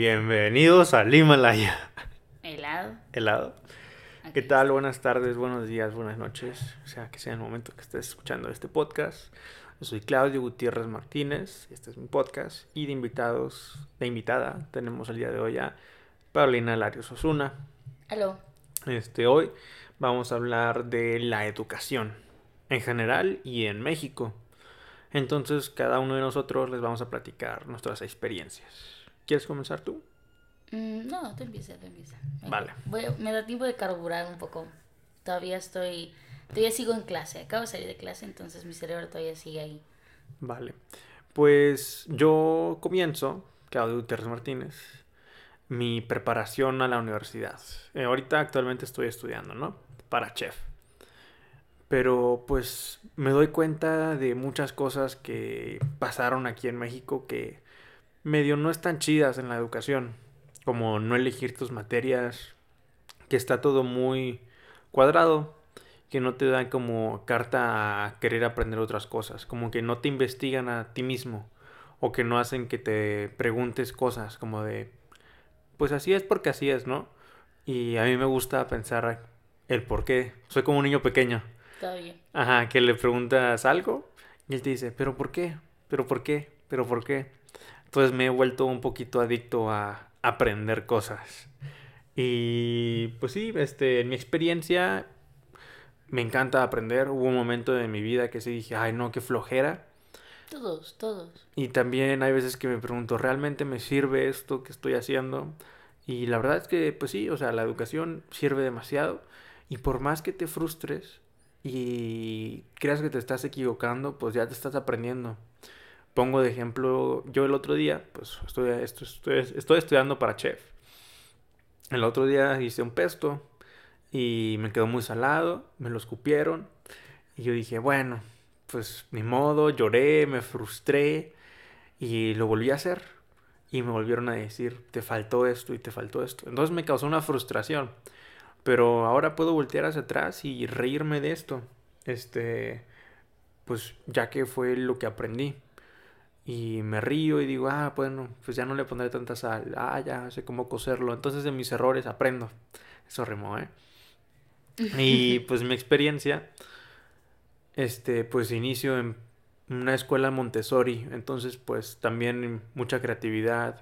Bienvenidos al Himalaya. Helado. Helado. ¿Qué tal? Buenas tardes, buenos días, buenas noches. O sea, que sea el momento que estés escuchando este podcast. Yo soy Claudio Gutiérrez Martínez. Este es mi podcast. Y de invitados, de invitada, tenemos el día de hoy a Paulina Larios Osuna. Aló. Este, hoy vamos a hablar de la educación en general y en México. Entonces, cada uno de nosotros les vamos a platicar nuestras experiencias. ¿Quieres comenzar tú? Mm, no, tú empieza, tú empieza. Vale. Voy- me da tiempo de carburar un poco. Todavía estoy. Todavía sigo en clase. Acabo de salir de clase, entonces mi cerebro todavía sigue ahí. Vale. Pues yo comienzo, Claudio Gutiérrez Martínez, mi preparación a la universidad. Eh, ahorita actualmente estoy estudiando, ¿no? Para chef. Pero pues me doy cuenta de muchas cosas que pasaron aquí en México que medio no están chidas en la educación. Como no elegir tus materias, que está todo muy cuadrado, que no te dan como carta a querer aprender otras cosas, como que no te investigan a ti mismo o que no hacen que te preguntes cosas como de, pues así es porque así es, ¿no? Y a mí me gusta pensar el por qué. Soy como un niño pequeño. Todavía. Ajá, que le preguntas algo y él te dice, pero ¿por qué? ¿Pero por qué? ¿Pero por qué? Entonces me he vuelto un poquito adicto a aprender cosas. Y pues sí, este, en mi experiencia me encanta aprender. Hubo un momento de mi vida que sí dije, ay no, qué flojera. Todos, todos. Y también hay veces que me pregunto, ¿realmente me sirve esto que estoy haciendo? Y la verdad es que, pues sí, o sea, la educación sirve demasiado. Y por más que te frustres y creas que te estás equivocando, pues ya te estás aprendiendo. Pongo de ejemplo, yo el otro día, pues estoy, estoy, estoy, estudiando para chef. El otro día hice un pesto y me quedó muy salado, me lo escupieron. Y yo dije, bueno, pues ni modo, lloré, me frustré y lo volví a hacer. Y me volvieron a decir, te faltó esto y te faltó esto. Entonces me causó una frustración. Pero ahora puedo voltear hacia atrás y reírme de esto. Este, pues ya que fue lo que aprendí. Y me río y digo, ah, bueno, pues ya no le pondré tanta sal. Ah, ya sé cómo cocerlo. Entonces de mis errores aprendo. Eso rimó, ¿eh? Y pues mi experiencia, este, pues inicio en una escuela Montessori, entonces pues también mucha creatividad,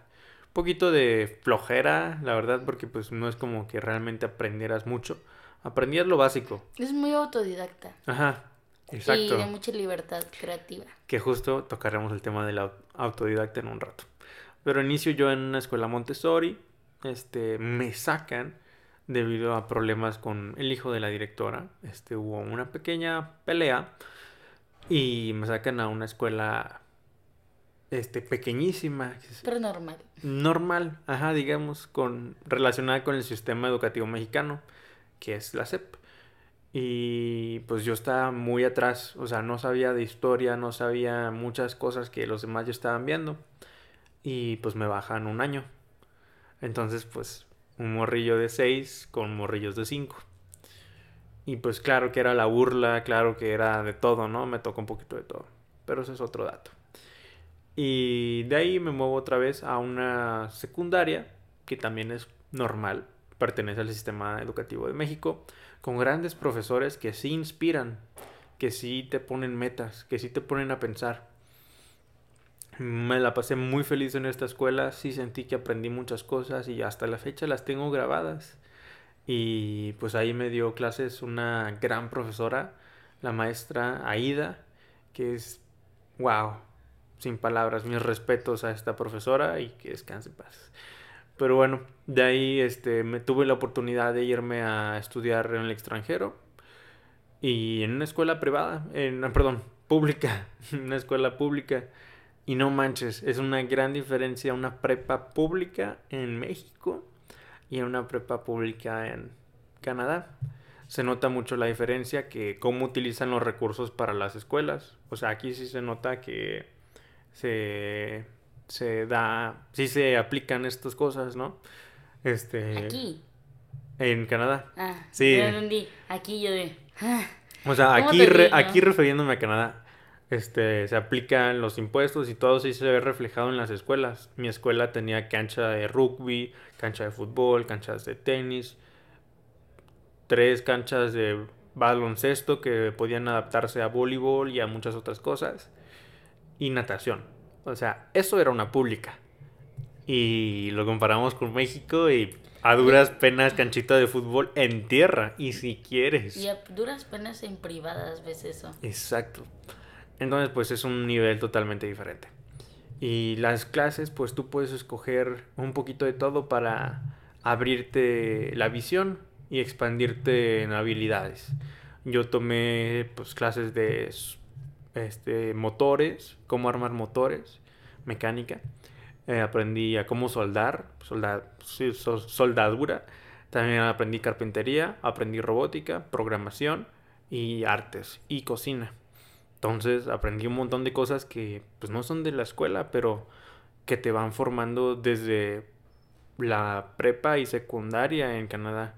un poquito de flojera, la verdad, porque pues no es como que realmente aprendieras mucho, aprendías lo básico, Es muy autodidacta. ajá, Y exacto, de mucha libertad creativa. que justo tocaremos el tema del au- autodidacta en un rato. Pero inicio yo en una escuela Montessori, este, me sacan debido a problemas con el hijo de la directora, este, hubo una pequeña pelea y me sacan a una escuela, este, pequeñísima, Pero normal. normal, ajá, digamos, con, relacionada con el sistema educativo mexicano, que es la SEP. Y pues yo estaba muy atrás, o sea, no sabía de historia, no sabía muchas cosas que los demás ya estaban viendo. Y pues me bajan un año. Entonces, pues, un morrillo de 6 con morrillos de 5. Y pues claro que era la burla, claro que era de todo, ¿no? Me tocó un poquito de todo. Pero ese es otro dato. Y de ahí me muevo otra vez a una secundaria, que también es normal, pertenece al sistema educativo de México, con grandes profesores que sí inspiran, que sí te ponen metas, que sí te ponen a pensar. Me la pasé muy feliz en esta escuela, sí sentí que aprendí muchas cosas y hasta la fecha las tengo grabadas. Y pues ahí me dio clases una gran profesora, la maestra Aida, que es, wow, sin palabras, mis respetos a esta profesora y que descanse en paz. Pero bueno, de ahí este, me tuve la oportunidad de irme a estudiar en el extranjero y en una escuela privada, en, ah, perdón, pública, una escuela pública. Y no manches, es una gran diferencia una prepa pública en México y una prepa pública en Canadá. Se nota mucho la diferencia que cómo utilizan los recursos para las escuelas. O sea, aquí sí se nota que se, se da, sí se aplican estas cosas, ¿no? Este, Aquí. en Canadá. Ah, Sí. entendí. Aquí yo de. ah, O sea, ¿Cómo aquí, re- aquí refiriéndome a Canadá. este, se aplican los impuestos y todo eso se ve reflejado en las escuelas. Mi escuela tenía cancha de rugby, cancha de fútbol, canchas de tenis, tres canchas de baloncesto que podían adaptarse a voleibol y a muchas otras cosas, y natación. O sea, eso era una pública. Y lo comparamos con México y a duras penas canchita de fútbol en tierra, y si quieres. Y a duras penas en privadas ves eso. Exacto. Entonces, pues es un nivel totalmente diferente. Y las clases, pues tú puedes escoger un poquito de todo para abrirte la visión y expandirte en habilidades. Yo tomé pues clases de este, motores, cómo armar motores, mecánica. Eh, aprendí a cómo soldar, soldadura. También aprendí carpintería, aprendí robótica, programación y artes y cocina. Entonces aprendí un montón de cosas que pues no son de la escuela, pero que te van formando desde la prepa y secundaria en Canadá.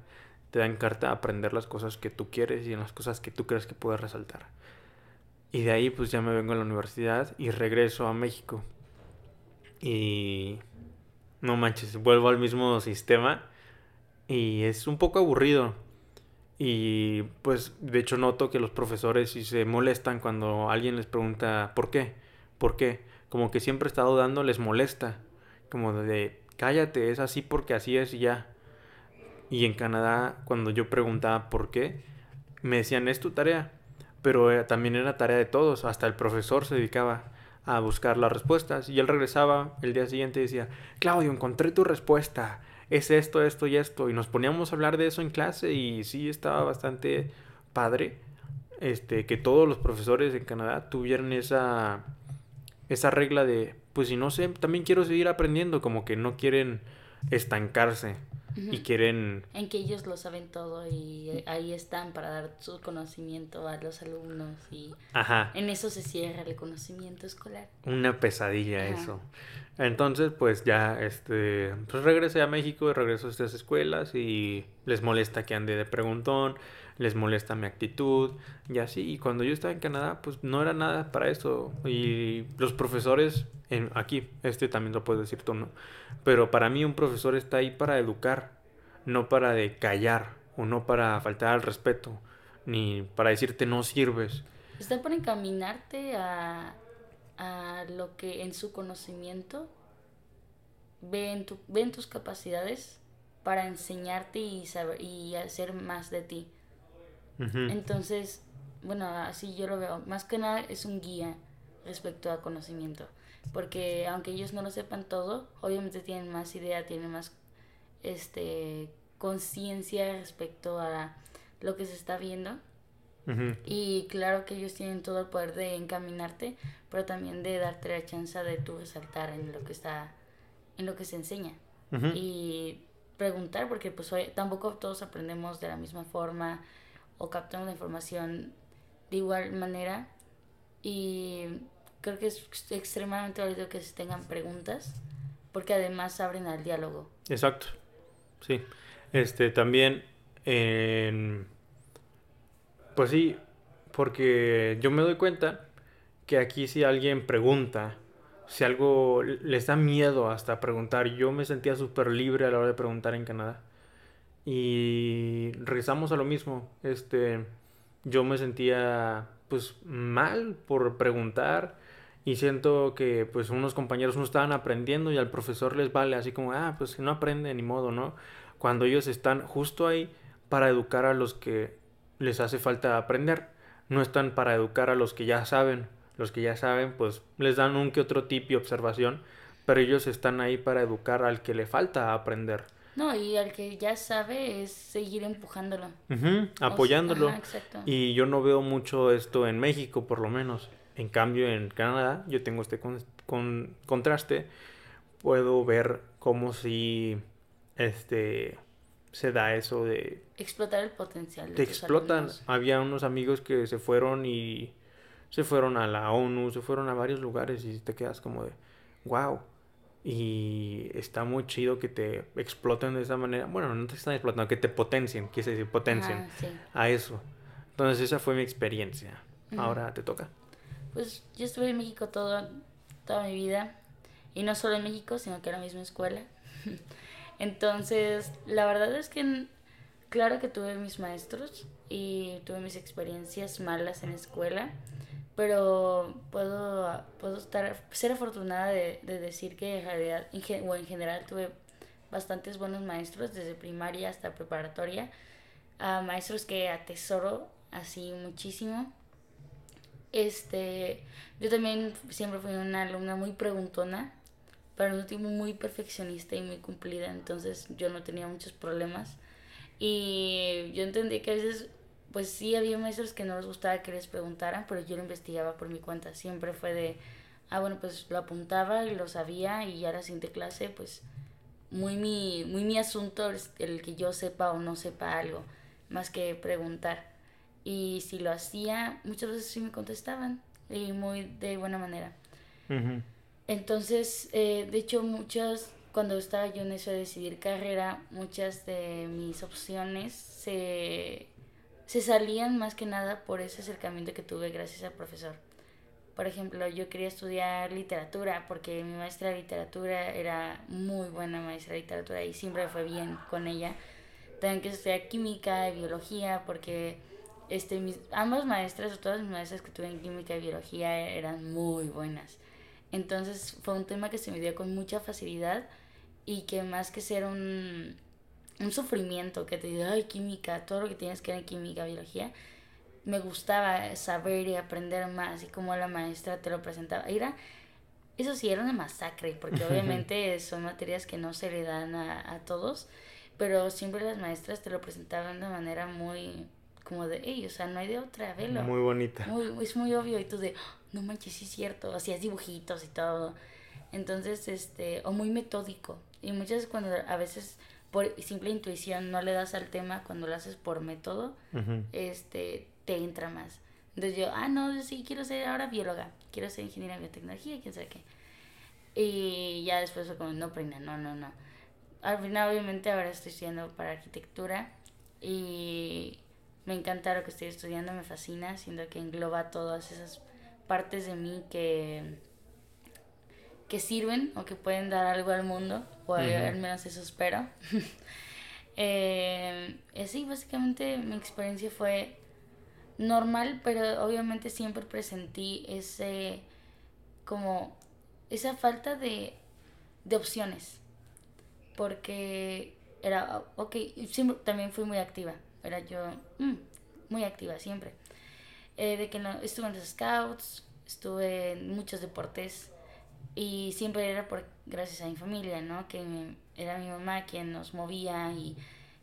Te dan carta a aprender las cosas que tú quieres y en las cosas que tú crees que puedes resaltar. Y de ahí pues ya me vengo a la universidad y regreso a México. Y no manches, vuelvo al mismo sistema y es un poco aburrido y pues de hecho noto que los profesores si se molestan cuando alguien les pregunta ¿por qué? ¿Por qué? Como que siempre he estado dando les molesta. Como de cállate, es así porque así es y ya. Y en Canadá cuando yo preguntaba ¿por qué? Me decían es tu tarea. Pero eh, también era tarea de todos. Hasta el profesor se dedicaba a buscar las respuestas. Y él regresaba el día siguiente y decía, Claudio, encontré tu respuesta es esto, esto y esto. Y nos poníamos a hablar de eso en clase y sí estaba bastante padre este, que todos los profesores en Canadá tuvieran esa, esa regla de, pues si no sé, también quiero seguir aprendiendo, como que no quieren estancarse y quieren... En que ellos lo saben todo y ahí están para dar su conocimiento a los alumnos y Ajá. en eso se cierra el conocimiento escolar. Una pesadilla eso. Entonces, pues ya, este, pues regresé a México y regreso a estas escuelas y les molesta que ande de preguntón, les molesta mi actitud y así. Y cuando yo estaba en Canadá, pues no era nada para eso. Y los profesores, en, aquí, este también lo puedes decir tú, ¿no? Pero para mí un profesor está ahí para educar, no para de callar o no para faltar al respeto, ni para decirte no sirves. Está para encaminarte a, a lo que en su conocimiento ven, tu, ven tus capacidades para enseñarte y, saber, y hacer más de ti. Entonces, bueno, así yo lo veo. Más que nada es un guía respecto a conocimiento. Porque aunque ellos no lo sepan todo, obviamente tienen más idea, tienen más este conciencia respecto a lo que se está viendo. Y claro que ellos tienen todo el poder de encaminarte, pero también de darte la chance de tú resaltar en lo que está, en lo que se enseña. Y preguntar, porque pues hoy, tampoco todos aprendemos de la misma forma o captamos la información de igual manera. Y creo que es extremadamente válido que se tengan preguntas, porque además abren al diálogo. Exacto, sí. Este, también pues sí, porque yo me doy cuenta que aquí si alguien pregunta, si algo les da miedo hasta preguntar, yo me sentía súper libre a la hora de preguntar en Canadá. Y regresamos a lo mismo, este, yo me sentía pues mal por preguntar y siento que pues unos compañeros no estaban aprendiendo y al profesor les vale así como, ah, pues no aprende ni modo, ¿no? Cuando ellos están justo ahí para educar a los que les hace falta aprender. No están para educar a los que ya saben. Los que ya saben, pues les dan un que otro tip y observación, pero ellos están ahí para educar al que le falta aprender. No, y al que ya sabe es seguir empujándolo. apoyándolo. y yo no veo mucho esto en México, por lo menos. En cambio, en Canadá, yo tengo este con, contraste. Puedo ver cómo si este se da eso de... Explotar el potencial. te explotan. Había unos amigos que se fueron y se fueron a la ONU, se fueron a varios lugares y te quedas como de, wow. Y está muy chido que te exploten de esa manera. Bueno, no te están explotando, que te potencien, quise decir, potencien a eso. Entonces esa fue mi experiencia. Ahora te toca. pues yo estuve en México todo, toda mi vida. Y no solo en México, sino que en la misma escuela. Entonces, la verdad es que claro que tuve mis maestros y tuve mis experiencias malas en la escuela, pero puedo, puedo estar, ser afortunada de, de decir que en realidad, o en general tuve bastantes buenos maestros desde primaria hasta preparatoria, a maestros que atesoro así muchísimo. Este, yo también siempre fui una alumna muy preguntona, pero al último muy perfeccionista y muy cumplida, entonces yo no tenía muchos problemas. Y yo entendí que a veces, pues sí había maestros que no les gustaba que les preguntaran, pero yo lo investigaba por mi cuenta. Siempre fue de, ah, bueno, pues lo apuntaba y lo sabía y ya la siguiente clase, pues muy mi, muy mi asunto el que yo sepa o no sepa algo, más que preguntar. Y si lo hacía, muchas veces sí me contestaban y muy de buena manera. Entonces, eh, de hecho, muchas, cuando estaba yo en eso de decidir carrera, muchas de mis opciones se, se salían más que nada por ese acercamiento que tuve gracias al profesor. Por ejemplo, yo quería estudiar literatura porque mi maestra de literatura era muy buena maestra de literatura y siempre fue bien con ella. También que estudiar química y biología porque este, mis, ambas maestras o todas mis maestras que tuve en química y biología eran muy buenas. Entonces fue un tema que se me dio con mucha facilidad y que más que ser un, un sufrimiento que te diga, ay, química, todo lo que tienes que ver en química, biología, me gustaba saber y aprender más y como la maestra te lo presentaba. Era, eso sí, era una masacre, porque obviamente son materias que no se le dan a, a todos, pero siempre las maestras te lo presentaban de manera muy como de, hey, o sea, no hay de otra, velo. Muy bonita. es muy obvio y tú de, oh, no manches, sí es cierto, hacías dibujitos y todo. Entonces, este, o muy metódico. Y muchas veces cuando a veces por simple intuición no le das al tema, cuando lo haces por método, este, te entra más. Entonces yo, ah, no, sí, quiero ser ahora bióloga, quiero ser ingeniera de biotecnología, quién sabe qué. Y ya después fue como, no, prenda, no, no, no. Al final, obviamente, ahora estoy estudiando para arquitectura y me encanta lo que estoy estudiando, me fascina, siendo que engloba todas esas partes de mí que, que sirven o que pueden dar algo al mundo, o al menos eso espero. eh, sí, básicamente mi experiencia fue normal, pero obviamente siempre presentí ese, como, esa falta de, de opciones, porque era, ok, siempre, también fui muy activa, era yo mm, muy activa siempre. Eh, de que no, estuve en los scouts, estuve en muchos deportes y siempre era por, gracias a mi familia, ¿no? Que era mi mamá quien nos movía y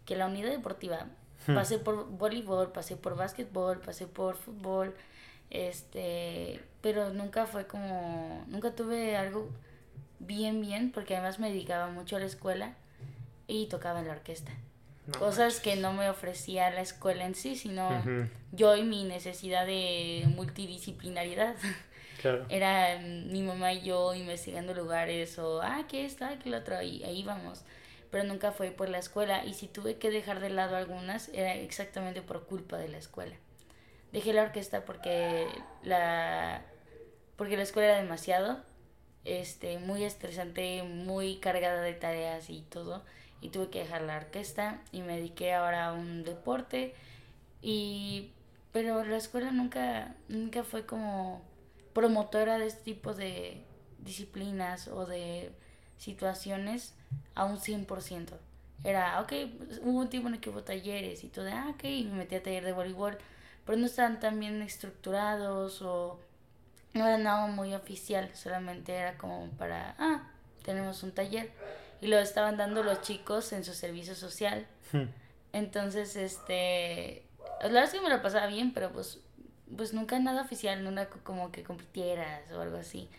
que la unidad deportiva, hmm. pasé por voleibol, pasé por básquetbol, pasé por fútbol, este, pero nunca fue como, nunca tuve algo bien, bien, porque además me dedicaba mucho a la escuela y tocaba en la orquesta cosas que no me ofrecía la escuela en sí, sino yo y mi necesidad de multidisciplinariedad. Era mi mamá y yo investigando lugares o, ah, ¿qué esto? Ah, ¿qué lo otro? Y ahí vamos. Pero nunca fue por la escuela. Y si tuve que dejar de lado algunas, era exactamente por culpa de la escuela. Dejé la orquesta porque la, porque la escuela era demasiado, este, muy estresante, muy cargada de tareas y todo y tuve que dejar la orquesta y me dediqué ahora a un deporte y pero la escuela nunca nunca fue como promotora de este tipo de disciplinas o de situaciones a un 100%. Era, ok, hubo un tiempo en el que hubo talleres y todo, ah, ok, me metí a taller de voleibol, pero no estaban tan bien estructurados o no era nada muy oficial, solamente era como para, ah, tenemos un taller y lo estaban dando los chicos en su servicio social. Hmm. Entonces, este, la verdad es que me lo pasaba bien, pero pues, pues nunca nada oficial, nunca como que compitieras o algo así.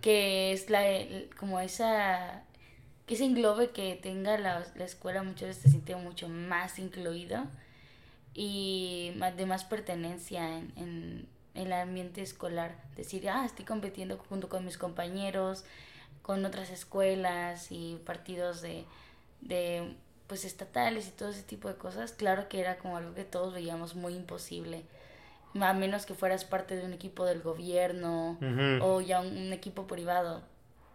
Que es la, como esa, que ese englobe que tenga la, la escuela muchas veces te siente mucho más incluido y de más pertenencia en, en, en el ambiente escolar. Decir, ah, estoy compitiendo junto con mis compañeros, con otras escuelas y partidos de, de pues estatales y todo ese tipo de cosas, claro que era como algo que todos veíamos muy imposible. A menos que fueras parte de un equipo del gobierno o ya un, un equipo privado.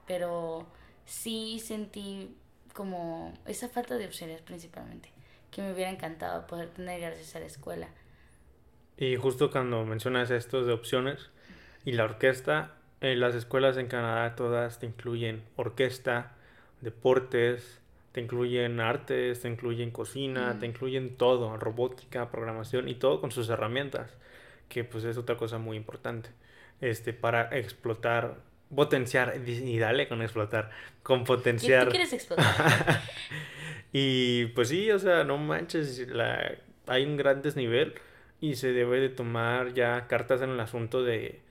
Pero sí sentí como esa falta de opciones principalmente, que me hubiera encantado poder tener gracias a la escuela. Y justo cuando mencionas esto de opciones y la orquesta, en las escuelas en Canadá todas te incluyen orquesta, deportes, te incluyen artes, te incluyen cocina, te incluyen todo, robótica, programación y todo con sus herramientas, que pues es otra cosa muy importante, este, para explotar, potenciar, y dale con explotar, con ¿Y potenciar. tú quieres explotar? Y pues sí, o sea, no manches, la, hay un gran desnivel y se debe de tomar ya cartas en el asunto de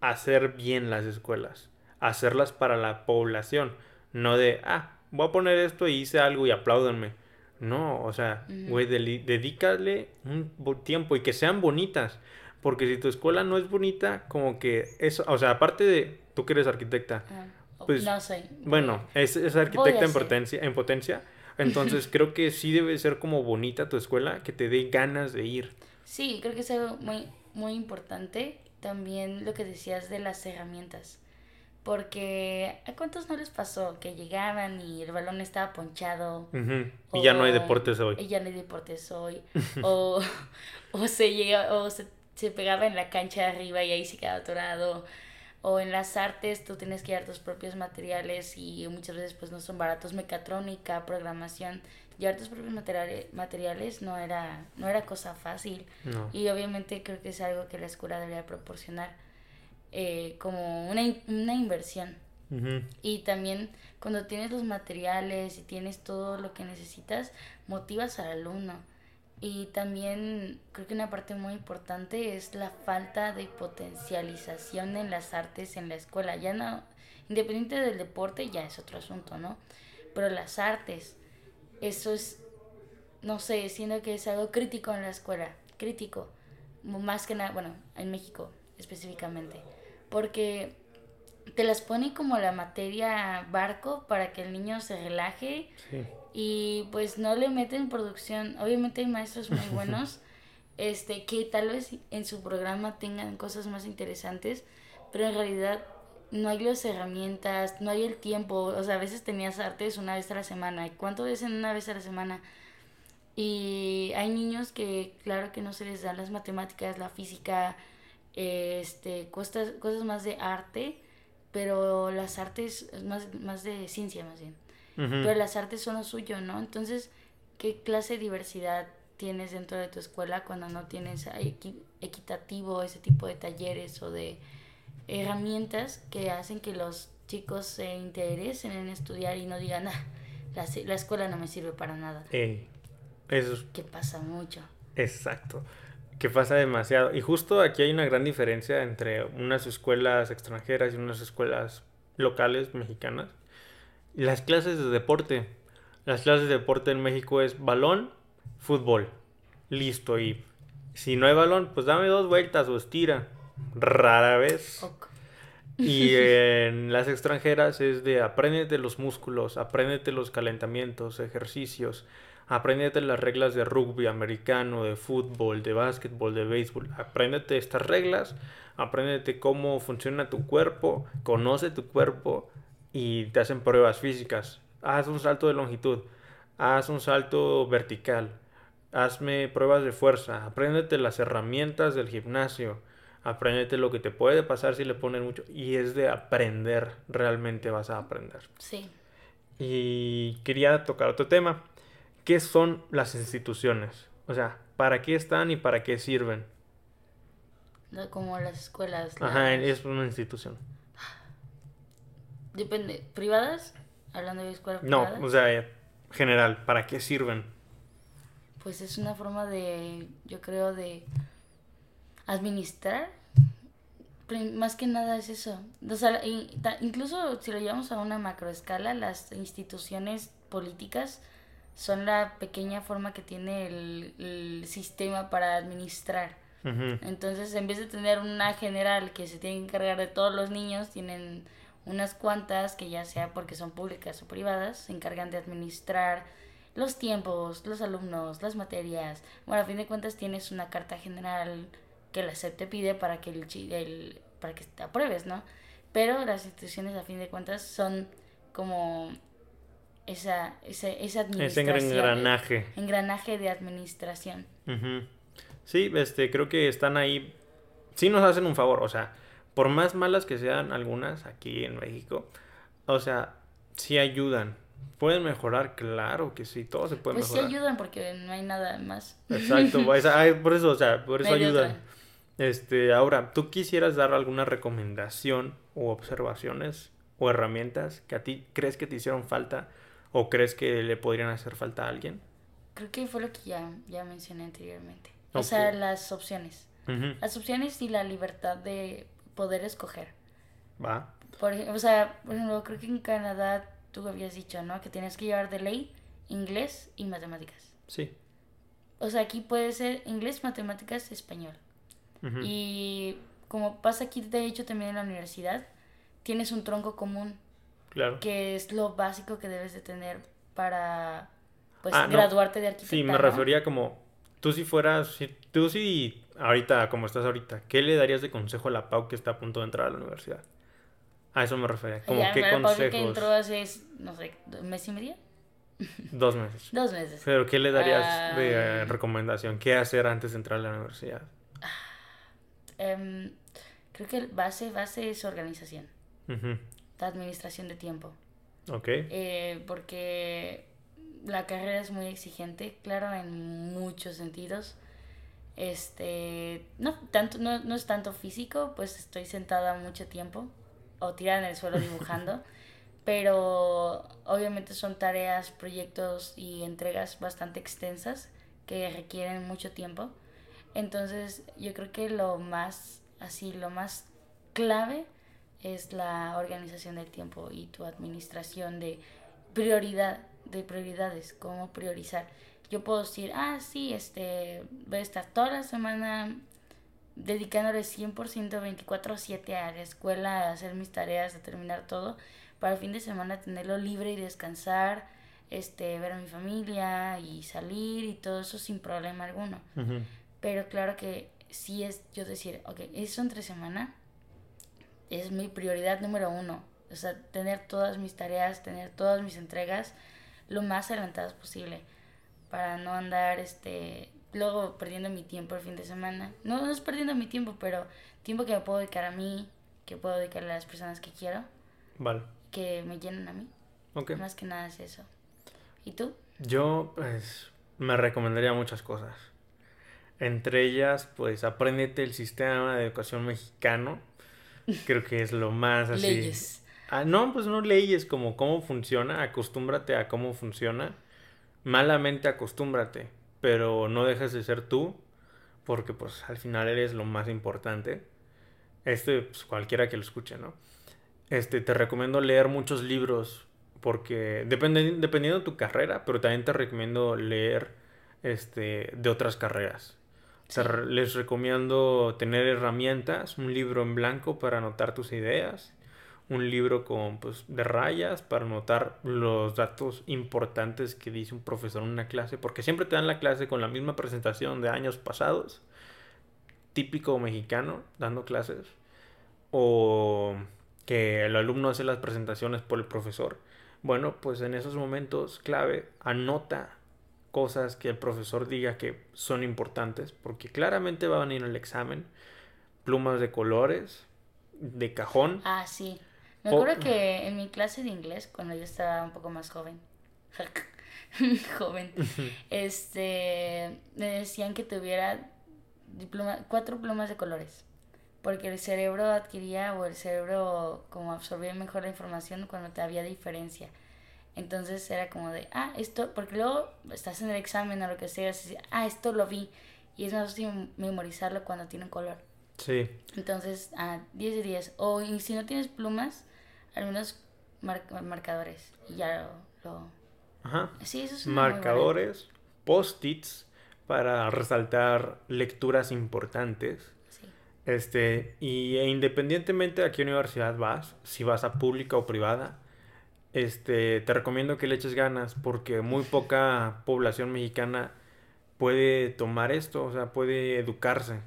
hacer bien las escuelas, hacerlas para la población, no de, ah, voy a poner esto y hice algo y apláudanme. No, o sea, güey, dedícale un tiempo y que sean bonitas, porque si tu escuela no es bonita, como que eso, o sea, aparte de, tú que eres arquitecta, Ah, o- Pues, no sé. bueno, es, arquitecta en potencia, en potencia. Entonces creo que sí debe ser como bonita tu escuela, que te dé ganas de ir. Sí, creo que es algo muy, muy importante. También lo que decías de las herramientas. Porque ¿a cuántos no les pasó que llegaban y el balón estaba ponchado? Y ya no hay deportes hoy. y ya no hay deportes hoy. o, o se llega, o se, se pegaba en la cancha de arriba y ahí se quedaba atorado. O en las artes tú tienes que dar tus propios materiales y muchas veces pues no son baratos. Mecatrónica, programación. Llevar tus propios materiales, materiales no era, no era cosa fácil. No. Y obviamente creo que es algo que la escuela debería proporcionar eh, como una, una inversión. Y también cuando tienes los materiales y tienes todo lo que necesitas, motivas al alumno. Y también creo que una parte muy importante es la falta de potencialización en las artes en la escuela. Ya no, independiente del deporte, ya es otro asunto, ¿no? Pero las artes, eso es, no sé, siento que es algo crítico en la escuela, crítico. Más que nada, bueno, en México específicamente. Porque te las pone como la materia barco para que el niño se relaje Sí. Y pues no le meten producción. Obviamente hay maestros muy buenos este que tal vez en su programa tengan cosas más interesantes, pero en realidad no hay las herramientas, no hay el tiempo. O sea, a veces tenías artes una vez a la semana. ¿Y cuánto ves en una vez a la semana? Y hay niños que, claro que no se les dan las matemáticas, la física, este, cosas, cosas más de arte, pero las artes es más, más de ciencia más bien. Pero las artes son lo suyo, ¿no? Entonces, ¿qué clase de diversidad tienes dentro de tu escuela cuando no tienes equi- equitativo ese tipo de talleres o de herramientas que hacen que los chicos se interesen en estudiar y no digan, ah, la, la escuela no me sirve para nada? Eso es Que pasa mucho. exacto. Que pasa demasiado. Y justo aquí hay una gran diferencia entre unas escuelas extranjeras y unas escuelas locales mexicanas. Las clases de deporte. Las clases de deporte en México es balón, fútbol. Listo. Y si no hay balón, pues dame dos vueltas o estira. Rara vez. Y en las extranjeras es de apréndete los músculos, apréndete los calentamientos, ejercicios, apréndete las reglas de rugby americano, de fútbol, de básquetbol, de béisbol. Apréndete estas reglas, apréndete cómo funciona tu cuerpo, conoce tu cuerpo y te hacen pruebas físicas. Haz un salto de longitud, haz un salto vertical, hazme pruebas de fuerza, apréndete las herramientas del gimnasio. Apréndete lo que te puede pasar si le pones mucho. Y es de aprender, realmente vas a aprender. Sí. Y quería tocar otro tema. ¿Qué son las instituciones? O sea, ¿para qué están y para qué sirven? Como las escuelas. Ajá, es una institución. Depende. ¿Privadas? Hablando de escuela No, o sea, general, ¿para qué sirven? Pues es una forma de, yo creo, de administrar. Más que nada es eso. O sea, incluso si lo llevamos a una macroescala, las instituciones políticas son la pequeña forma que tiene el, el sistema para administrar. Entonces, en vez de tener una general que se tiene que encargar de todos los niños, tienen unas cuantas que ya sea porque son públicas o privadas, se encargan de administrar los tiempos, los alumnos, las materias. Bueno, a fin de cuentas tienes una carta general que la SEP te pide para que el, el para que te apruebes, ¿no? Pero las instituciones a fin de cuentas son como esa, esa, esa administración. Ese engranaje. Engranaje de administración. Sí, este, creo que están ahí. Sí nos hacen un favor, o sea, por más malas que sean algunas aquí en México, o sea, sí ayudan. ¿Pueden mejorar? Claro que sí, todo se puede pues mejorar. Pues sí ayudan porque no hay nada más. Exacto, por eso, o sea, por eso ayudan. Este, ahora, ¿tú quisieras dar alguna recomendación o observaciones o herramientas que a ti crees que te hicieron falta o crees que le podrían hacer falta a alguien? Creo que fue lo que ya, ya mencioné anteriormente. O sea, las opciones. Las opciones y la libertad de poder escoger. Va. Por, o sea, por ejemplo, creo que en Canadá tú habías dicho, ¿no? Que tienes que llevar de ley inglés y matemáticas. Sí. O sea, aquí puede ser inglés, matemáticas, español. Y como pasa aquí, de hecho, también en la universidad, tienes un tronco común. Claro. Que es lo básico que debes de tener para, pues, ah, graduarte de arquitectura. Sí, me refería como, tú si fueras, si, tú si ahorita, como estás ahorita, ¿qué le darías de consejo a la Pau que está a punto de entrar a la universidad? A eso me refería. Como, ¿qué consejos? que entró hace, no sé, ¿un mes y medio? Dos meses. Dos meses. Pero, ¿qué le darías de ah. recomendación? ¿Qué hacer antes de entrar a la universidad? Um, creo que base, base es organización. La administración de tiempo. Ok. Eh, porque la carrera es muy exigente, claro, en muchos sentidos. Este, no, tanto, no, no es tanto físico, pues estoy sentada mucho tiempo o tirada en el suelo dibujando, pero obviamente son tareas, proyectos y entregas bastante extensas que requieren mucho tiempo. Entonces, yo creo que lo más, así, lo más clave es la organización del tiempo y tu administración de prioridad, de prioridades, cómo priorizar. Yo puedo decir, ah, sí, este, voy a estar toda la semana dedicándole 100% 24/7 a la escuela, a hacer mis tareas, a terminar todo, para el fin de semana tenerlo libre y descansar, este, ver a mi familia y salir y todo eso sin problema alguno. Pero claro que sí es yo decir, ok, eso entre semana es mi prioridad número uno. O sea, tener todas mis tareas, tener todas mis entregas lo más adelantadas posible para no andar este luego perdiendo mi tiempo el fin de semana. No, no es perdiendo mi tiempo, pero tiempo que me puedo dedicar a mí, que puedo dedicar a las personas que quiero. Vale. Que me llenan a mí. Ok. Más que nada es eso. ¿Y tú? Yo, pues, me recomendaría muchas cosas. Entre ellas, pues apréndete el sistema de educación mexicano. Creo que es lo más así. Leyes. Ah, no, pues no leyes como cómo funciona, acostúmbrate a cómo funciona. Malamente acostúmbrate, pero no dejes de ser tú, porque pues al final eres lo más importante. Este, pues cualquiera que lo escuche, ¿no? Este, te recomiendo leer muchos libros, porque depende, dependiendo de tu carrera, pero también te recomiendo leer este, de otras carreras les recomiendo tener herramientas, un libro en blanco para anotar tus ideas, un libro con pues, de rayas para anotar los datos importantes que dice un profesor en una clase, porque siempre te dan la clase con la misma presentación de años pasados, típico mexicano dando clases, o que el alumno hace las presentaciones por el profesor. Bueno, pues en esos momentos clave, anota cosas que el profesor diga que son importantes, porque claramente va a venir el examen, plumas de colores, de cajón. Ah, sí. Me acuerdo que en mi clase de inglés, cuando yo estaba un poco más joven, joven, este, me decían que tuviera diploma, cuatro plumas de colores, porque el cerebro adquiría o el cerebro como absorbía mejor la información cuando te había diferencia. Entonces era como de, ah, esto, porque luego estás en el examen o lo que sea, así, ah, esto lo vi. Y es más fácil memorizarlo cuando tiene color. Sí. Entonces, ah, 10 de 10. O y si no tienes plumas, al menos marcadores. Y ya lo, Ajá. Sí, eso es Marcadores, post-its para resaltar lecturas importantes. Sí. Este, y e independientemente a qué universidad vas, si vas a pública o privada, este, te recomiendo que le eches ganas porque muy poca población mexicana puede tomar esto, o sea, puede educarse.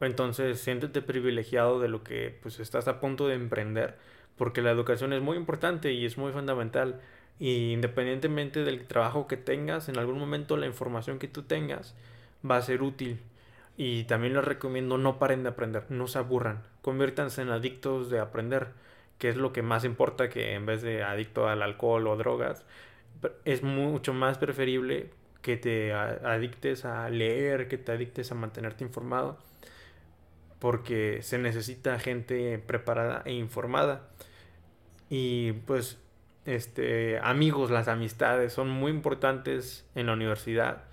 Entonces, siéntete privilegiado de lo que pues estás a punto de emprender, porque la educación es muy importante y es muy fundamental. Y independientemente del trabajo que tengas, en algún momento la información que tú tengas va a ser útil. Y también les recomiendo no paren de aprender, no se aburran, conviértanse en adictos de aprender, que es lo que más importa que en vez de adicto al alcohol o drogas, es mucho más preferible que te adictes a leer, que te adictes a mantenerte informado, porque se necesita gente preparada e informada. Y pues, este, amigos, las amistades son muy importantes en la universidad.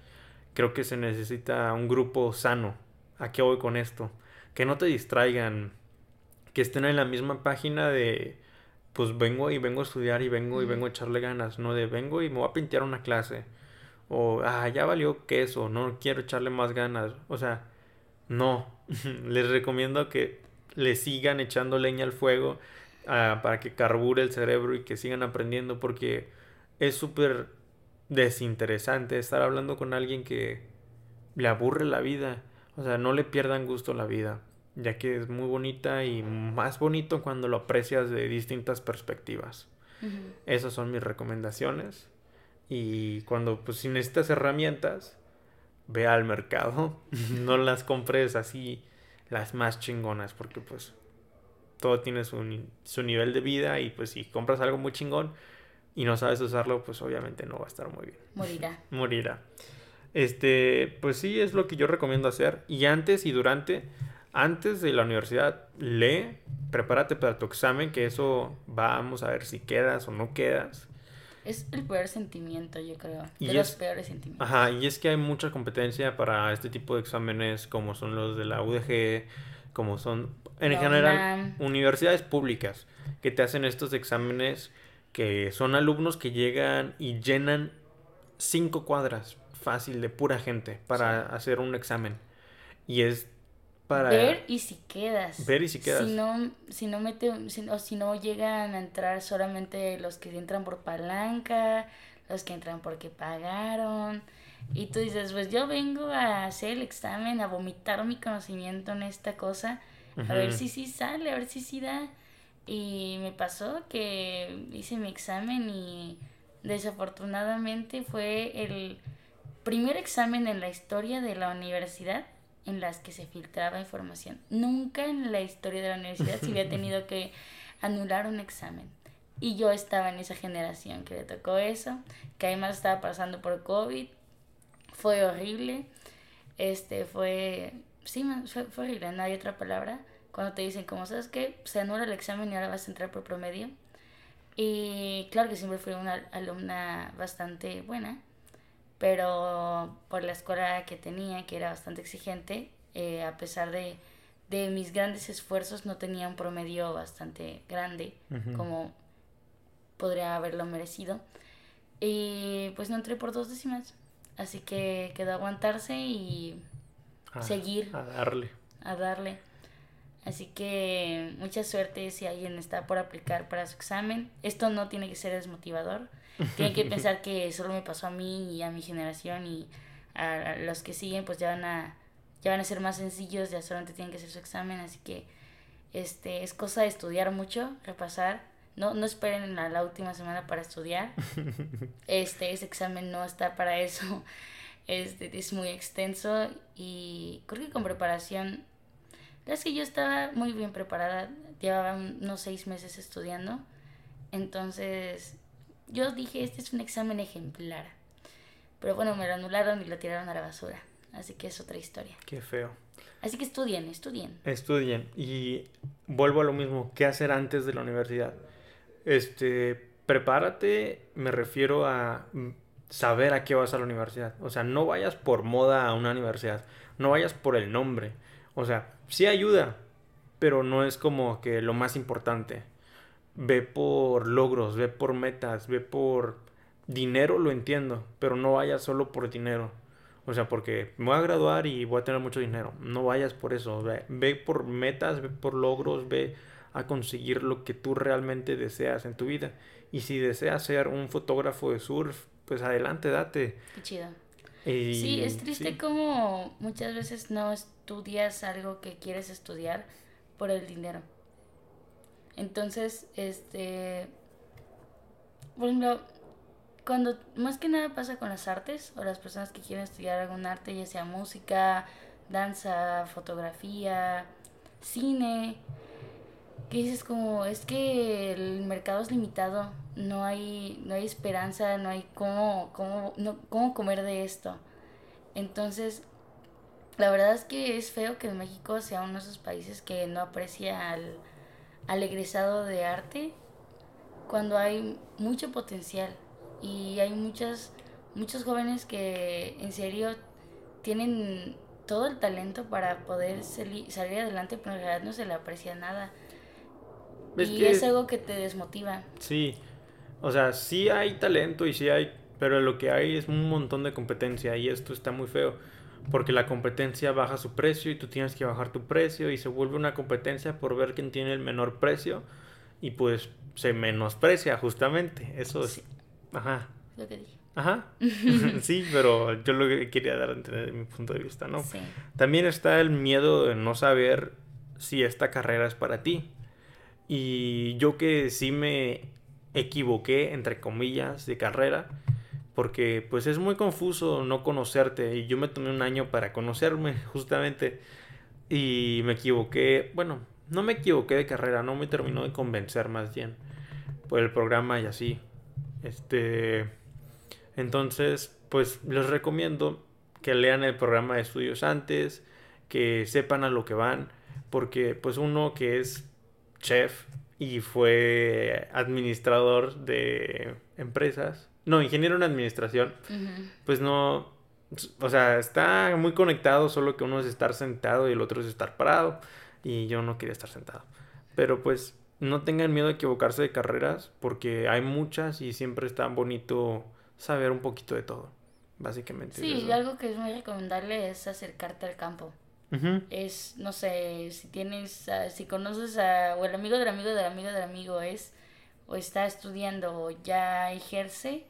Creo que se necesita un grupo sano. ¿A qué voy con esto? Que no te distraigan, que estén en la misma página de, pues vengo y vengo a estudiar y vengo y vengo a echarle ganas, no de vengo y me voy a pintar una clase o, ah, ya valió queso, no quiero echarle más ganas. O sea, no. Les recomiendo que le sigan echando leña al fuego ah, para que carbure el cerebro y que sigan aprendiendo porque es súper desinteresante estar hablando con alguien que le aburre la vida. O sea, no le pierdan gusto la vida, ya que es muy bonita y más bonito cuando lo aprecias de distintas perspectivas. Esas son mis recomendaciones. Y cuando pues si necesitas herramientas, ve al mercado, no las compres así las más chingonas, porque pues todo tiene su, su, nivel de vida y pues si compras algo muy chingón y no sabes usarlo, pues obviamente no va a estar muy bien. Morirá. Morirá. Este, pues sí, es lo que yo recomiendo hacer. Y antes y durante, antes de la universidad, lee, prepárate para tu examen, que eso vamos a ver si quedas o no quedas. Es el peor sentimiento, yo creo. de los peores sentimientos. Ajá, y es que hay mucha competencia para este tipo de exámenes, como son los de la UDG, como son, en general, universidades públicas que te hacen estos exámenes que son alumnos que llegan y llenan cinco cuadras fácil de pura gente para hacer un examen. Y es ver y si quedas. Ver y si quedas. Si no, si no mete, si, o si no llegan a entrar solamente los que entran por palanca, los que entran porque pagaron. Y tú dices, pues yo vengo a hacer el examen, a vomitar mi conocimiento en esta cosa, a ver si sí sale, a ver si sí da. Y me pasó que hice mi examen y desafortunadamente fue el primer examen en la historia de la universidad en las que se filtraba información. Nunca en la historia de la universidad se había tenido que anular un examen. Y yo estaba en esa generación que le tocó eso, que además estaba pasando por COVID. Fue horrible. Este fue, sí, fue, fue horrible, no hay otra palabra. Cuando te dicen, como sabes que se anula el examen y ahora vas a entrar por promedio. Y claro que siempre fui una alumna bastante buena pero por la escuela que tenía, que era bastante exigente, eh, a pesar de, de, mis grandes esfuerzos, no tenía un promedio bastante grande como podría haberlo merecido. Y pues no entré por dos décimas, así que quedó aguantarse y seguir. A darle. A darle. Así que mucha suerte si alguien está por aplicar para su examen. Esto no tiene que ser desmotivador tienen que pensar que solo me pasó a mí y a mi generación y a los que siguen pues ya van a, ya van a ser más sencillos, ya solamente tienen que hacer su examen, así que este, es cosa de estudiar mucho, repasar. No, no esperen a la última semana para estudiar. Este, ese examen no está para eso. Este, es muy extenso y creo que con preparación, la es que yo estaba muy bien preparada, llevaba unos seis meses estudiando, entonces yo dije, este es un examen ejemplar. Pero bueno, me lo anularon y lo tiraron a la basura. Así que es otra historia. Qué feo. Así que estudien, estudien. Estudien. Y vuelvo a lo mismo. ¿Qué hacer antes de la universidad? Este, prepárate, me refiero a saber a qué vas a la universidad. O sea, no vayas por moda a una universidad. No vayas por el nombre. O sea, sí ayuda, pero no es como que lo más importante ve por logros, ve por metas, ve por dinero, lo entiendo, pero no vayas solo por dinero. O sea, porque me voy a graduar y voy a tener mucho dinero. No vayas por eso. Ve, por metas, ve por logros, ve a conseguir lo que tú realmente deseas en tu vida. Y si deseas ser un fotógrafo de surf, pues adelante, date. Qué chido. Sí, es triste como muchas veces no estudias algo que quieres estudiar por el dinero. Entonces, este, por ejemplo, cuando más que nada pasa con las artes o las personas que quieren estudiar algún arte, ya sea música, danza, fotografía, cine, que dices como es que el mercado es limitado, no hay no hay esperanza, no hay cómo cómo no, cómo comer de esto. Entonces, la verdad es que es feo que México sea uno de esos países que no aprecia al, al egresado de arte cuando hay mucho potencial y hay muchas muchos jóvenes que en serio tienen todo el talento para poder salir adelante, pero en realidad no se le aprecia nada. Y es algo que te desmotiva. Sí, o sea, sí hay talento y sí hay, pero lo que hay es un montón de competencia y esto está muy feo. Porque la competencia baja su precio y tú tienes que bajar tu precio y se vuelve una competencia por ver quién tiene el menor precio y pues se menosprecia justamente. Eso es... Ajá. Lo que dije. Ajá. sí, pero yo lo que quería dar a entender de mi punto de vista, ¿no? Sí. También está el miedo de no saber si esta carrera es para ti. Y yo que sí me equivoqué, entre comillas, de carrera, porque pues es muy confuso no conocerte y yo me tomé un año para conocerme justamente y me equivoqué, bueno, no me equivoqué de carrera, no me terminó de convencer más bien por el programa y así. Este entonces, pues les recomiendo que lean el programa de estudios antes, que sepan a lo que van, porque pues uno que es chef y fue administrador de empresas, no, ingeniero en administración, pues no, o sea, está muy conectado, solo que uno es estar sentado y el otro es estar parado, y yo no quería estar sentado. Pero pues no tengan miedo de equivocarse de carreras, porque hay muchas y siempre está bonito saber un poquito de todo, básicamente. Sí, algo que es muy recomendable es acercarte al campo. Es, no sé, si tienes, si conoces a, o el amigo del amigo del amigo del amigo es, o está estudiando o ya ejerce,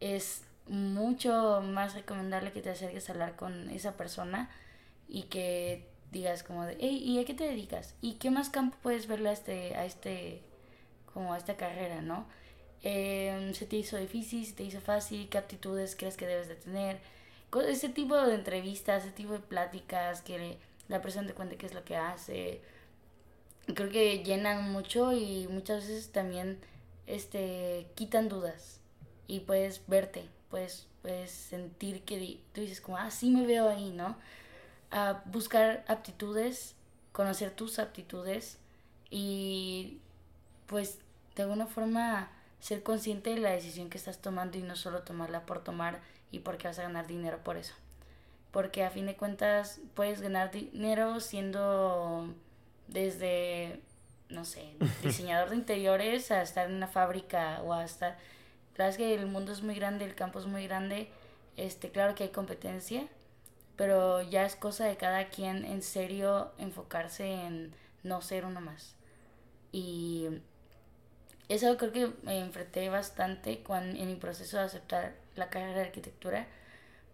es mucho más recomendable que te acerques a hablar con esa persona y que digas como de, hey, ¿y a qué te dedicas? ¿Y qué más campo puedes verle a este, a este, como a esta carrera, no? Em, ¿Se te hizo difícil? ¿Se te hizo fácil? ¿Qué aptitudes crees que debes de tener? Ese tipo de entrevistas, ese tipo de pláticas que la persona te cuente qué es lo que hace. Creo que llenan mucho y muchas veces también este, quitan dudas. Y puedes verte, puedes, puedes sentir que tú dices como, ah, sí me veo ahí, ¿no? A buscar aptitudes, conocer tus aptitudes y pues de alguna forma ser consciente de la decisión que estás tomando y no solo tomarla por tomar y porque vas a ganar dinero por eso. Porque a fin de cuentas puedes ganar dinero siendo desde, no sé, diseñador de interiores a estar en una fábrica o hasta... Claro que el mundo es muy grande, el campo es muy grande, este, claro que hay competencia, pero ya es cosa de cada quien en serio enfocarse en no ser uno más. Y eso creo que me enfrenté bastante cuando, en mi proceso de aceptar la carrera de arquitectura,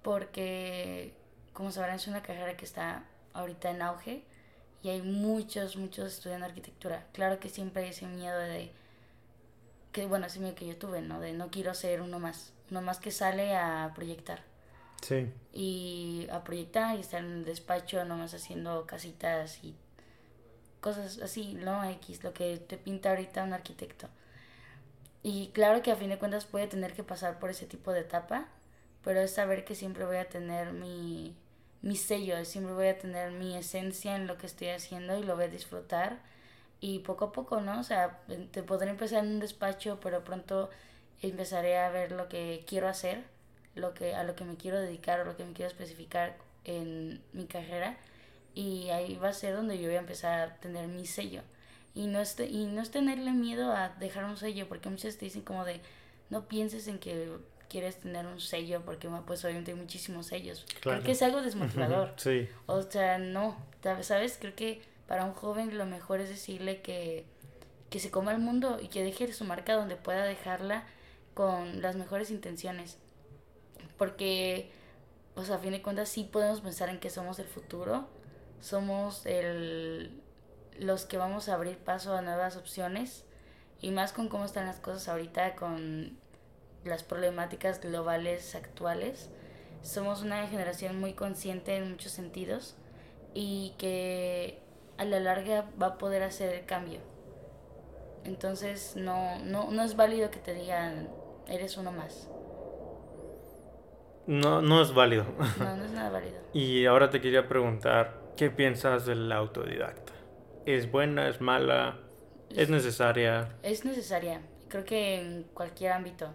porque, como sabrán, es una carrera que está ahorita en auge y hay muchos, muchos estudiando arquitectura. Claro que siempre hay ese miedo de, que bueno, ese miedo que yo tuve, ¿no? De no quiero ser uno más, uno más que sale a proyectar. Sí. Y a proyectar y estar en el despacho nomás haciendo casitas y cosas así, ¿no? X, lo que te pinta ahorita un arquitecto. Y claro que a fin de cuentas puede tener que pasar por ese tipo de etapa, pero es saber que siempre voy a tener mi, mi sello, siempre voy a tener mi esencia en lo que estoy haciendo y lo voy a disfrutar. Y poco a poco, ¿no? O sea, te podré empezar en un despacho, pero pronto empezaré a ver lo que quiero hacer, lo que, a lo que me quiero dedicar o lo que me quiero especificar en mi carrera. Y ahí va a ser donde yo voy a empezar a tener mi sello y no es, y no es tenerle miedo a dejar un sello, porque muchas te dicen como de, no pienses en que quieres tener un sello, porque pues obviamente hay muchísimos sellos. Creo que es algo desmotivador. sí. O sea, no, ¿sabes? Creo que para un joven lo mejor es decirle que, que se coma el mundo y que deje su marca donde pueda dejarla con las mejores intenciones. Porque pues a fin de cuentas sí podemos pensar en que somos el futuro, somos el, los que vamos a abrir paso a nuevas opciones y más con cómo están las cosas ahorita con las problemáticas globales actuales. Somos una generación muy consciente en muchos sentidos y que a la larga va a poder hacer el cambio. Entonces no, no, no es válido que te digan, eres uno más. No, no es válido. No, no es nada válido. y ahora te quería preguntar, ¿qué piensas del autodidacta? ¿Es buena, es mala, es necesaria? Es necesaria, creo que en cualquier ámbito.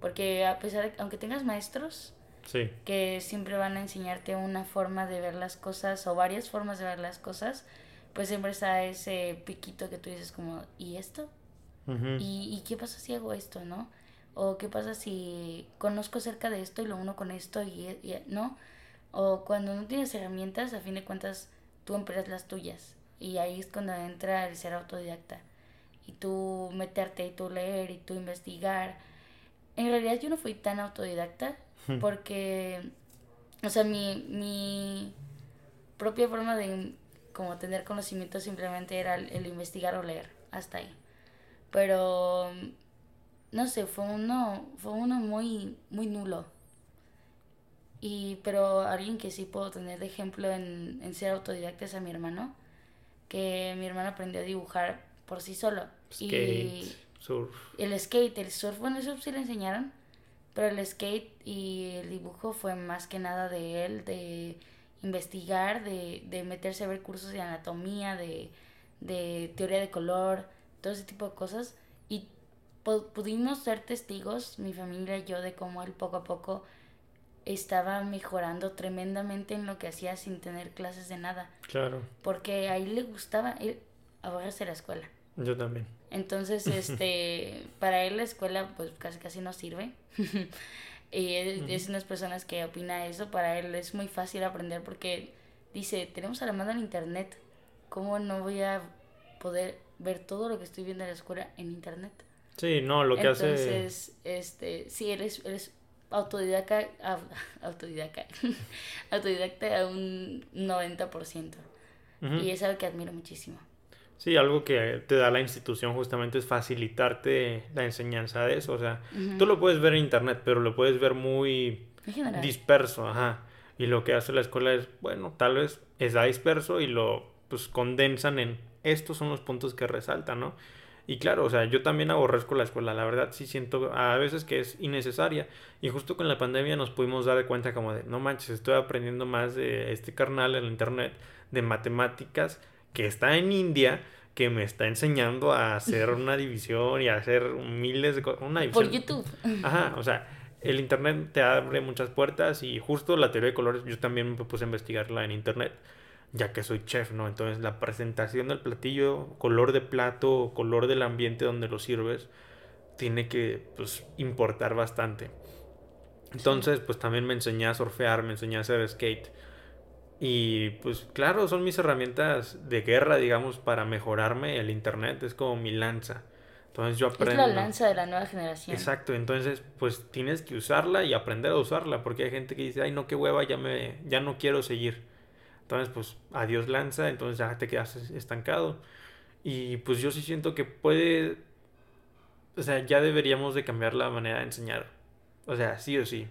Porque a pesar de, aunque tengas maestros Sí, que siempre van a enseñarte una forma de ver las cosas o varias formas de ver las cosas, pues siempre está ese piquito que tú dices como, ¿y esto? ¿Y, ¿Y qué pasa si hago esto, no? O qué pasa si conozco acerca de esto y lo uno con esto y, y- ¿no? O cuando no tienes herramientas, a fin de cuentas, tú empleas las tuyas. Y ahí es cuando entra el ser autodidacta. Y tú meterte y tú leer y tú investigar. En realidad yo no fui tan autodidacta porque, o sea, mi, mi propia forma de como tener conocimiento simplemente era el, el investigar o leer, hasta ahí. Pero, no sé, fue uno, fue uno muy, muy nulo. Y, pero alguien que sí puedo tener de ejemplo en, en ser autodidacta es a mi hermano, que mi hermano aprendió a dibujar por sí solo. skate, Y surf. el skate, el surf, bueno, eso sí le enseñaron, pero el skate y el dibujo fue más que nada de él, de investigar, de, de meterse a ver cursos de anatomía, de, de teoría de color, todo ese tipo de cosas. Y pu- pudimos ser testigos, mi familia y yo, de cómo él poco a poco estaba mejorando tremendamente en lo que hacía sin tener clases de nada. Claro, Porque a él le gustaba, él aborrece la escuela. yo también. Entonces, este, para él la escuela pues casi casi no sirve. y es, es unas personas que opina eso, para él es muy fácil aprender porque dice, tenemos a la mano el internet, ¿cómo no voy a poder ver todo lo que estoy viendo en la escuela en internet? Sí, no, lo que hace... Entonces, este, sí, eres, eres autodidacta, au- autodidacta, autodidacta a un 90%. Ujú. Y es algo que admiro muchísimo. Sí, algo que te da la institución justamente es facilitarte la enseñanza de eso. O sea, tú lo puedes ver en internet, pero lo puedes ver muy general. disperso, ajá. Y lo que hace la escuela es, bueno, tal vez está disperso y lo pues condensan en estos son los puntos que resaltan, ¿no? Y claro, o sea, yo también aborrezco la escuela, la verdad sí siento a veces que es innecesaria y justo con la pandemia nos pudimos dar cuenta como de, no manches, estoy aprendiendo más de este carnal en internet de matemáticas que está en India que me está enseñando a hacer una división y a hacer miles de cosas, una división. Por YouTube. Ajá, o sea, el internet te abre muchas puertas y justo la teoría de colores yo también me puse a investigarla en internet, ya que soy chef, ¿no? Entonces la presentación del platillo, color de plato, color del ambiente donde lo sirves, tiene que, pues, importar bastante. Entonces, pues también me enseñé a surfear, me enseñé a hacer skate. Y pues claro, son mis herramientas de guerra, digamos, para mejorarme el internet, es como mi lanza. Entonces yo Es aprendo. la lanza de la nueva generación. Exacto, entonces pues tienes que usarla y aprender a usarla, porque hay gente que dice, ay no, qué hueva, ya me, ya no quiero seguir. Entonces pues adiós lanza, entonces ya te quedas estancado. Y pues yo sí siento que puede, o sea, ya deberíamos de cambiar la manera de enseñar. O sea, sí o sí.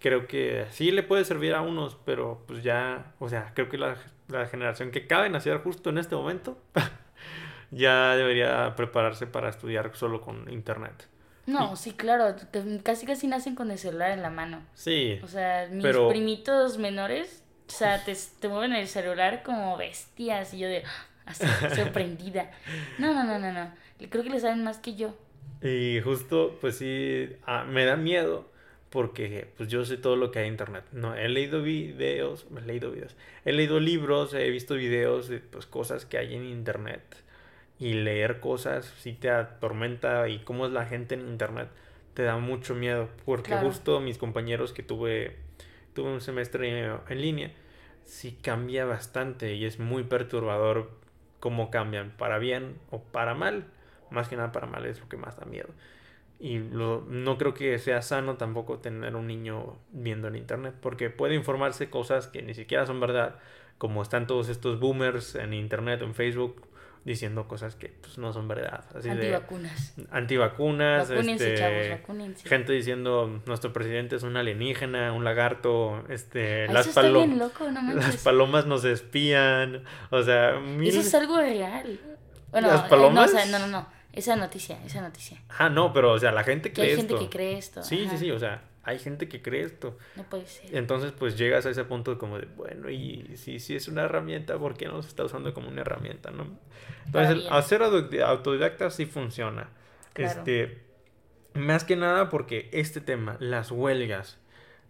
Creo que sí le puede servir a unos, pero pues ya, o sea, creo que la, la generación que cabe nacer justo en este momento ya debería prepararse para estudiar solo con internet. No, sí, claro, casi casi nacen con el celular en la mano. Sí, O sea, mis Pero- primitos menores, o sea, te, te mueven el celular como bestias y yo de así, sorprendida. No, no, no, no, no. Creo que le saben más que yo. y justo, pues sí, ah, me da miedo porque pues yo sé todo lo que hay en internet. No, he leído videos, he leído videos, he leído libros, he visto videos de pues cosas que hay en internet y leer cosas sí te atormenta y cómo es la gente en internet te da mucho miedo porque Claro. justo mis compañeros que tuve tuve un semestre en línea sí cambia bastante y es muy perturbador cómo cambian para bien o para mal. Más que nada para mal es lo que más da miedo. Y lo, no creo que sea sano tampoco tener un niño viendo en internet, porque puede informarse cosas que ni siquiera son verdad, como están todos estos boomers en internet en Facebook diciendo cosas que pues, no son verdad. Así antivacunas. De, antivacunas. Vacúnense, este, chavos, vacúnense. Gente diciendo nuestro presidente es un alienígena, un lagarto, este, las, palomas las palomas nos espían, o sea, Eso es algo real. Bueno, las palomas... no, no, no, no, esa noticia, esa noticia. Ah, no, pero o sea, la gente cree esto. Hay gente que cree esto. Sí, sí, sí, o sea, hay gente que cree esto. No puede ser. Entonces, pues llegas a ese punto como de, bueno, y si, si es una herramienta, ¿por qué no se está usando como una herramienta, no? Entonces, hacer autodidacta sí funciona. Este, más que nada porque este tema, las huelgas,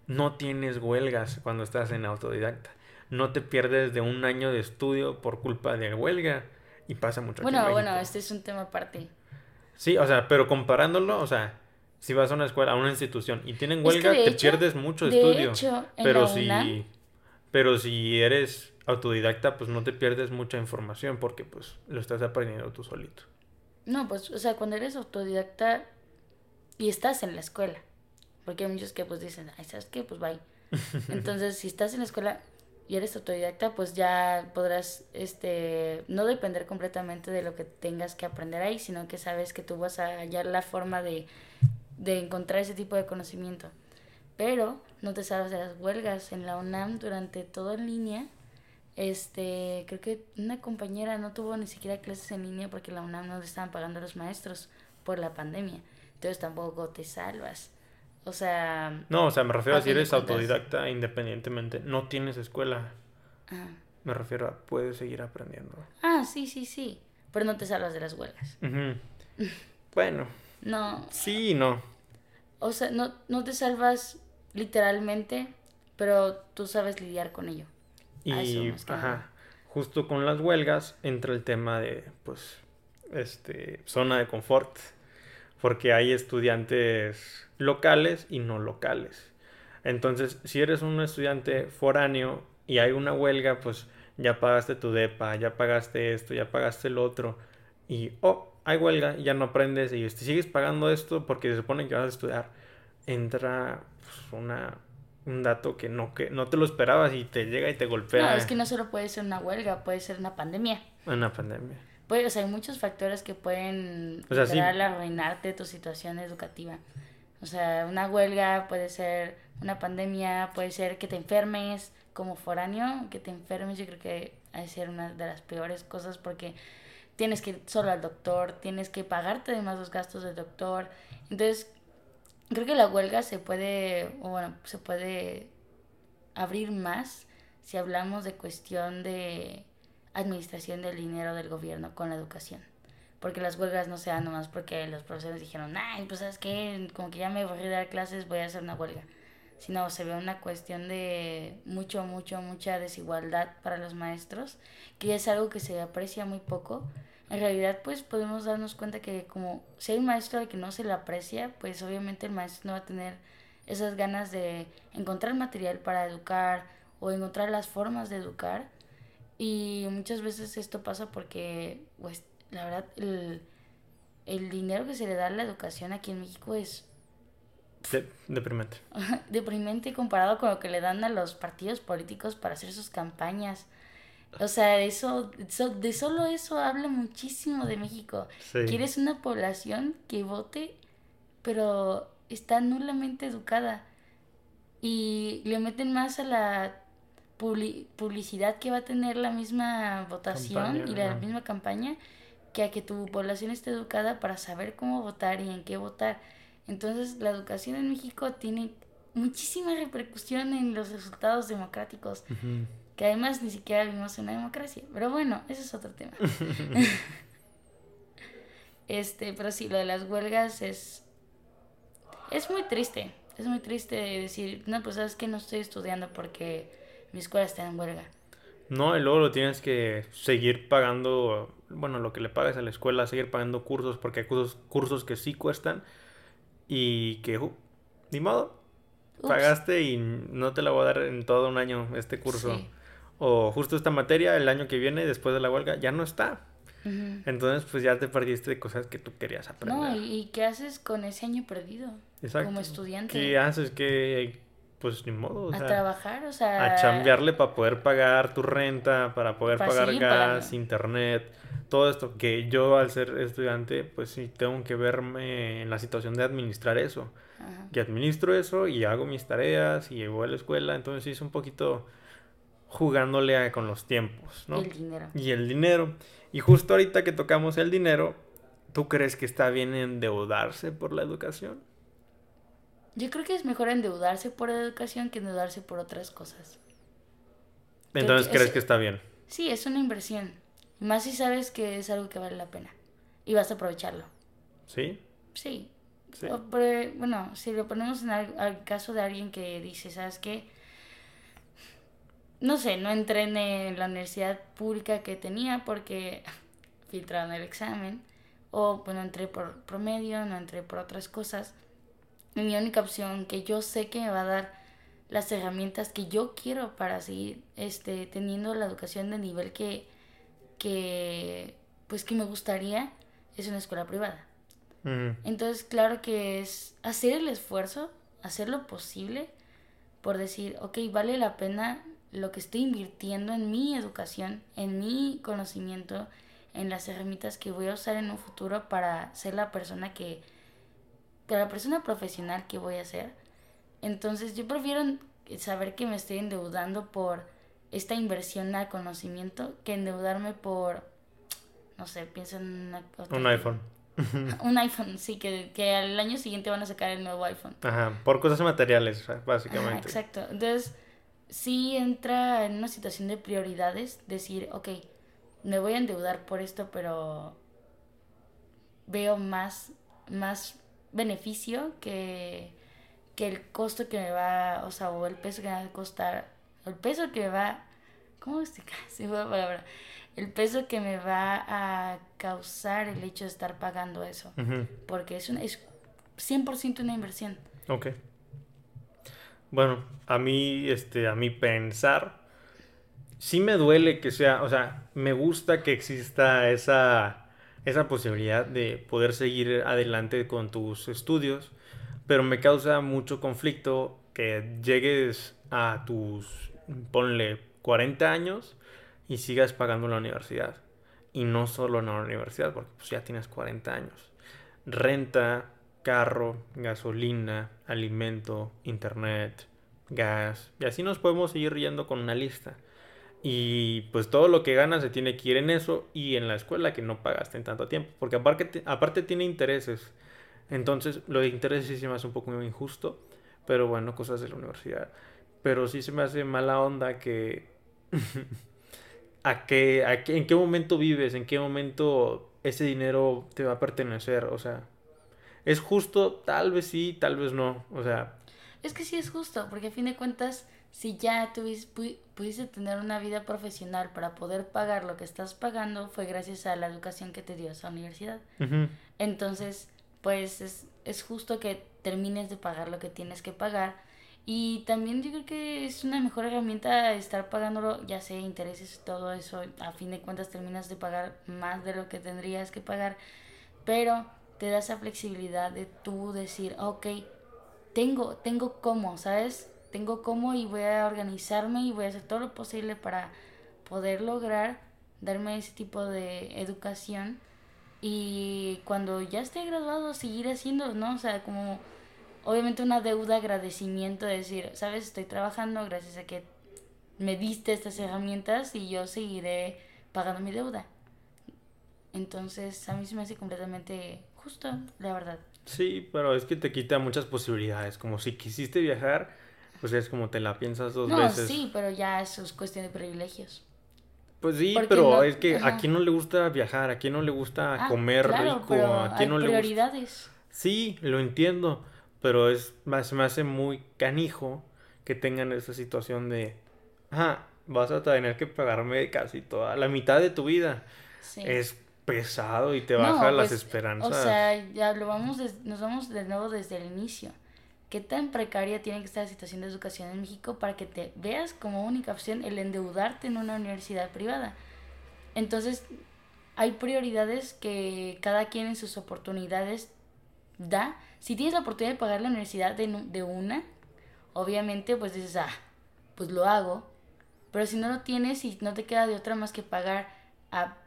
no tienes huelgas cuando estás en autodidacta. No te pierdes de un año de estudio por culpa de huelga y pasa mucho. Bueno, bueno, este es un tema aparte. Sí, o sea, pero comparándolo, o sea, si vas a una escuela, a una institución y tienen huelga, te pierdes mucho de estudio. Hecho, pero si pero si eres autodidacta, pues no te pierdes mucha información porque pues lo estás aprendiendo tú solito. No, pues o sea, cuando eres autodidacta y estás en la escuela, porque hay muchos que pues dicen, "Ay, ¿sabes qué? Pues bye." Entonces, si estás en la escuela y eres autodidacta, pues ya podrás este no depender completamente de lo que tengas que aprender ahí, sino que sabes que tú vas a hallar la forma de de encontrar ese tipo de conocimiento. Pero no te sabes de las huelgas en la UNAM durante todo en línea. Este, creo que una compañera no tuvo ni siquiera clases en línea porque la UNAM no le estaban pagando a los maestros por la pandemia. Entonces tampoco te salvas. O sea... No, o sea, me refiero a si eres autodidacta independientemente. No tienes escuela. Ah. Me refiero a puedes seguir aprendiendo. Ah, sí, sí, sí. Pero no te salvas de las huelgas. bueno. No. Sí, no o sea, no, no te salvas literalmente, pero tú sabes lidiar con ello. Y, ajá, justo con las huelgas entra el tema de, pues, este, zona de confort, porque hay estudiantes locales y no locales. Entonces, si eres un estudiante foráneo y hay una huelga, pues ya pagaste tu DEPA, ya pagaste esto, ya pagaste el otro, y, oh, hay huelga, ya no aprendes y te sigues pagando esto porque se supone que vas a estudiar, entra pues, una, un dato que no, que no te lo esperabas y te llega y te golpea. No, es que no solo puede ser una huelga, puede ser una pandemia. Una pandemia. Puede, o sea, hay muchos factores que pueden o arruinarte tu situación educativa. O sea, una huelga puede ser una pandemia, puede ser que te enfermes como foráneo, que te enfermes, yo creo que ha de ser una de las peores cosas porque tienes que ir solo al doctor, tienes que pagarte además los gastos del doctor. Entonces, creo que la huelga se puede, o bueno, se puede abrir más si hablamos de cuestión de administración del dinero del gobierno con la educación. Porque las huelgas no se dan nomás porque los profesores dijeron, ay, pues sabes qué, como que ya me voy a dar clases, voy a hacer una huelga. Sino se ve una cuestión de mucho, mucho, mucha desigualdad para los maestros, que es algo que se aprecia muy poco en realidad pues podemos darnos cuenta que como si hay un maestro al que no se le aprecia, pues obviamente el maestro no va a tener esas ganas de encontrar material para educar o encontrar las formas de educar. Y muchas veces esto pasa porque, pues, la verdad, el, el dinero que se le da a la educación aquí en México es... deprimente. deprimente comparado con lo que le dan a los partidos políticos para hacer sus campañas. O sea, eso, de solo eso habla muchísimo de México. Quieres una población que vote, pero está nulamente educada. Y le meten más a la publicidad que va a tener la misma votación y la misma campaña que a que tu población esté educada para saber cómo votar y en qué votar. Entonces, la educación en México tiene muchísima repercusión en los resultados democráticos que además ni siquiera vivimos en una democracia. Pero bueno, ese es otro tema. este, pero sí, lo de las huelgas es es muy triste. Es muy triste decir, no, pues sabes que no estoy estudiando porque mi escuela está en huelga. No, y luego lo tienes que seguir pagando, bueno, lo que le pagas a la escuela, seguir pagando cursos, porque hay cursos, cursos que sí cuestan y que, uh, ni modo, pagaste y no te la voy a dar en todo un año este curso o justo esta materia el año que viene después de la huelga ya no está. Entonces, pues ya te perdiste de cosas que tú querías aprender. No, ¿y, qué haces con ese año perdido? Exacto. Como estudiante. ¿Qué haces? Que, pues ni modo. a trabajar, o sea. A chambearle para poder pagar tu renta, para poder pagar gas, internet, todo esto. Que yo, al ser estudiante, pues sí tengo que verme en la situación de administrar eso. Que administro eso y hago mis tareas y voy a la escuela. Entonces sí es un poquito jugándole con los tiempos, ¿no? Y el dinero. Y el dinero. Y justo ahorita que tocamos el dinero, ¿tú crees que está bien endeudarse por la educación? Yo creo que es mejor endeudarse por educación que endeudarse por otras cosas. Entonces, ¿crees que está bien? Sí, es una inversión. Más si sabes que es algo que vale la pena. Y vas a aprovecharlo. ¿Sí? Sí. bueno, si lo ponemos en el, caso de alguien que dice, ¿sabes qué? no sé, no entré en la universidad pública que tenía porque filtraron el examen. O bueno, entré por promedio, no entré por otras cosas. Mi única opción que yo sé que me va a dar las herramientas que yo quiero para seguir este, teniendo la educación de nivel que, que, pues que me gustaría es una escuela privada. Entonces, claro que es hacer el esfuerzo, hacer lo posible por decir, ok, vale la pena lo que estoy invirtiendo en mi educación, en mi conocimiento, en las herramientas que voy a usar en un futuro para ser la persona que, la persona profesional que voy a ser. Entonces yo prefiero saber que me estoy endeudando por esta inversión al conocimiento que endeudarme por, no sé, pienso en un iPhone. un iPhone, sí, que, que al año siguiente van a sacar el nuevo iPhone. Ajá, por cosas materiales, básicamente. exacto. Entonces, sí entra en una situación de prioridades, decir, ok, me voy a endeudar por esto, pero veo más, más beneficio que, que el costo que me va, o sea, o el peso que me va a costar, el peso que me va, ¿cómo se casi la palabra? El peso que me va a causar el hecho de estar pagando eso, porque es, una, es 100% una inversión. Ok. Bueno, a mí, este, a mí pensar, sí me duele que sea, o sea, me gusta que exista esa, esa posibilidad de poder seguir adelante con tus estudios, pero me causa mucho conflicto que llegues a tus, ponle, 40 años y sigas pagando la universidad. Y no solo en la universidad, porque pues ya tienes 40 años. Renta, carro, gasolina, alimento, internet, gas, y así nos podemos seguir yendo con una lista. Y pues todo lo que ganas se tiene que ir en eso y en la escuela que no pagaste en tanto tiempo, porque aparte, aparte tiene intereses. Entonces lo de intereses sí me hace un poco injusto, pero bueno, cosas de la universidad. Pero sí se me hace mala onda que... ¿A qué, a qué, ¿En qué momento vives? ¿En qué momento ese dinero te va a pertenecer? O sea, ¿Es justo? Tal vez sí, tal vez no. O sea... Es que sí es justo, porque a fin de cuentas, si ya tuviste, pudiste tener una vida profesional para poder pagar lo que estás pagando, fue gracias a la educación que te dio esa universidad. Entonces, pues es, es justo que termines de pagar lo que tienes que pagar. Y también yo creo que es una mejor herramienta estar pagándolo, ya sea intereses y todo eso. A fin de cuentas terminas de pagar más de lo que tendrías que pagar. Pero te da esa flexibilidad de tú decir, ok, tengo, tengo cómo, ¿sabes? Tengo cómo y voy a organizarme y voy a hacer todo lo posible para poder lograr darme ese tipo de educación y cuando ya esté graduado seguir haciendo, ¿no? O sea, como obviamente una deuda, agradecimiento de decir, sabes, estoy trabajando gracias a que me diste estas herramientas y yo seguiré pagando mi deuda. Entonces, a mí se me hace completamente justo, la verdad. Sí, pero es que te quita muchas posibilidades. Como si quisiste viajar, pues es como te la piensas dos veces. Sí, pero ya eso es cuestión de privilegios. Pues sí, pero es que a quién no le gusta viajar, a quién no le gusta ah, comer rico, a quién no le prioridades. Sí, lo entiendo, pero es más me hace muy canijo que tengan esa situación de, ah, vas a tener que pagarme casi toda la mitad de tu vida. Sí. Es pesado y te baja las pues, esperanzas. O sea, ya lo vamos nos vamos de nuevo desde el inicio. ¿Qué tan precaria tiene que estar la situación de educación en México para que te veas como única opción el endeudarte en una universidad privada? Entonces, hay prioridades que cada quien en sus oportunidades da. Si tienes la oportunidad de pagar la universidad de, de una, obviamente pues dices, ah, pues lo hago. Pero si no lo tienes y no te queda de otra más que pagar a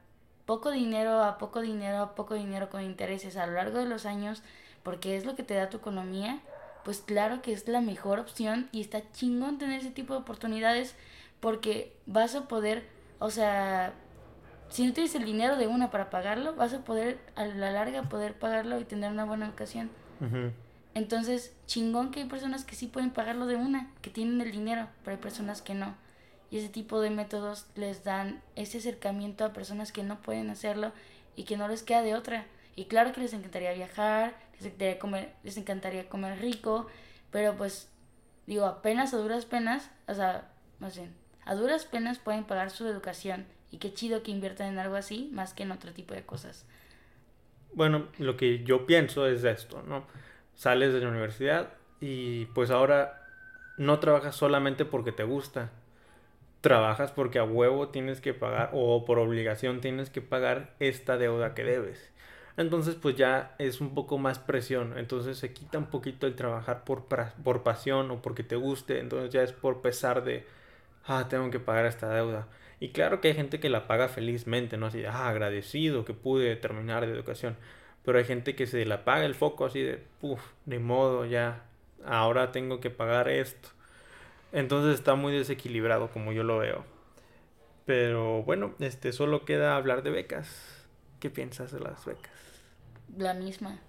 poco dinero, a poco dinero, a poco dinero con intereses a lo largo de los años, porque es lo que te da tu economía, pues claro que es la mejor opción y está chingón tener ese tipo de oportunidades porque vas a poder, o sea, si no tienes el dinero de una para pagarlo, vas a poder a la larga poder pagarlo y tener una buena educación. Entonces, chingón que hay personas que sí pueden pagarlo de una, que tienen el dinero, pero hay personas que no. Y ese tipo de métodos les dan ese acercamiento a personas que no pueden hacerlo y que no les queda de otra. Y claro que les encantaría viajar, les encantaría comer, rico, pero pues digo, apenas a duras penas, o sea, más bien, a duras penas pueden pagar su educación y qué chido que inviertan en algo así más que en otro tipo de cosas. Bueno, lo que yo pienso es esto, ¿no? Sales de la universidad y pues ahora no trabajas solamente porque te gusta, trabajas porque a huevo tienes que pagar o por obligación tienes que pagar esta deuda que debes. Entonces pues ya es un poco más presión, entonces se quita un poquito el trabajar por, por pasión o porque te guste, entonces ya es por pesar de, ah, tengo que pagar esta deuda. Y claro que hay gente que la paga felizmente, ¿no? Así de, ah, agradecido que pude terminar de educación. Pero hay gente que se la paga el foco así de, uff, ni modo, ya, ahora tengo que pagar esto. Entonces está muy desequilibrado como yo lo veo. Pero bueno, este solo queda hablar de becas. ¿Qué piensas de las becas? La misma.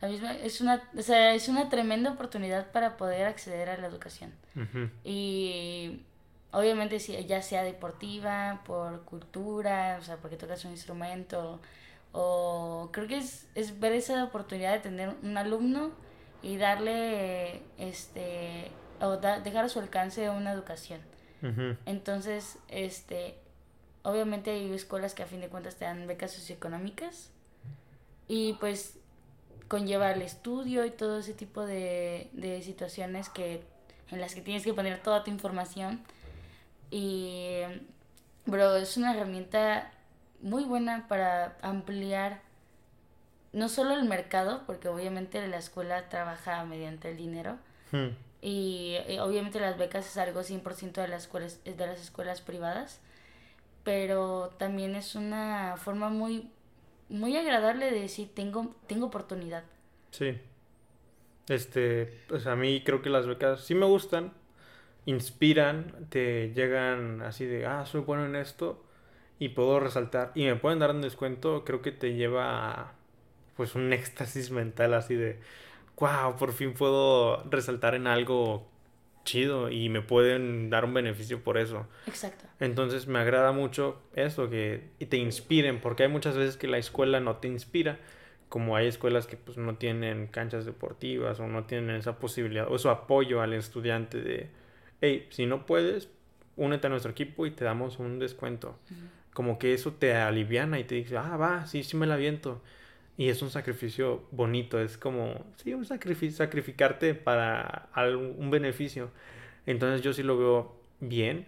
La misma es una, o sea, es una tremenda oportunidad para poder acceder a la educación. Y obviamente si ya sea deportiva, por cultura, o sea, porque tocas un instrumento, o creo que es, es ver esa oportunidad de tener un alumno y darle este o dejar a su alcance una educación. Entonces, este, obviamente hay escuelas que a fin de cuentas te dan becas socioeconómicas y pues conlleva el estudio y todo ese tipo de, de situaciones que en las que tienes que poner toda tu información y bro es una herramienta muy buena para ampliar no solo el mercado porque obviamente la escuela trabaja mediante el dinero hmm. Y, obviamente las becas es algo 100% de las, escuelas, de las escuelas privadas, pero también es una forma muy, muy agradable de decir, tengo, tengo oportunidad. Sí. Este, pues a mí creo que las becas sí me gustan, inspiran, te llegan así de, ah, soy bueno en esto y puedo resaltar y me pueden dar un descuento, creo que te lleva a, pues un éxtasis mental así de, wow, por fin puedo resaltar en algo chido y me pueden dar un beneficio por eso. Exacto. Entonces me agrada mucho eso, que te inspiren, porque hay muchas veces que la escuela no te inspira, como hay escuelas que pues no tienen canchas deportivas o no tienen esa posibilidad o ese apoyo al estudiante de, hey, si no puedes, únete a nuestro equipo y te damos un descuento. Como que eso te aliviana y te dice, ah, va, sí, sí me la aviento. Y es un sacrificio bonito, es como, sí, un sacrificio, sacrificarte para algún beneficio. Entonces yo sí lo veo bien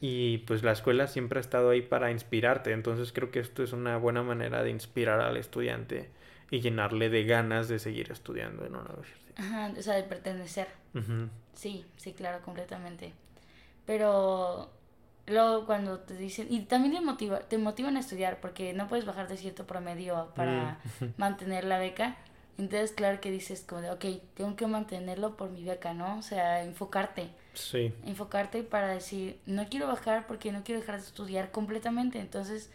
y pues la escuela siempre ha estado ahí para inspirarte. Entonces creo que esto es una buena manera de inspirar al estudiante y llenarle de ganas de seguir estudiando en una universidad. Ajá, o sea, de pertenecer. Sí, sí, claro, completamente. Pero Luego cuando te dicen, y también te, motiva, te motivan a estudiar porque no puedes bajar de cierto promedio para mm. mantener la beca. Entonces, claro que dices como de, ok, tengo que mantenerlo por mi beca, ¿no? O sea, enfocarte. Sí. Enfocarte para decir, no quiero bajar porque no quiero dejar de estudiar completamente. Entonces,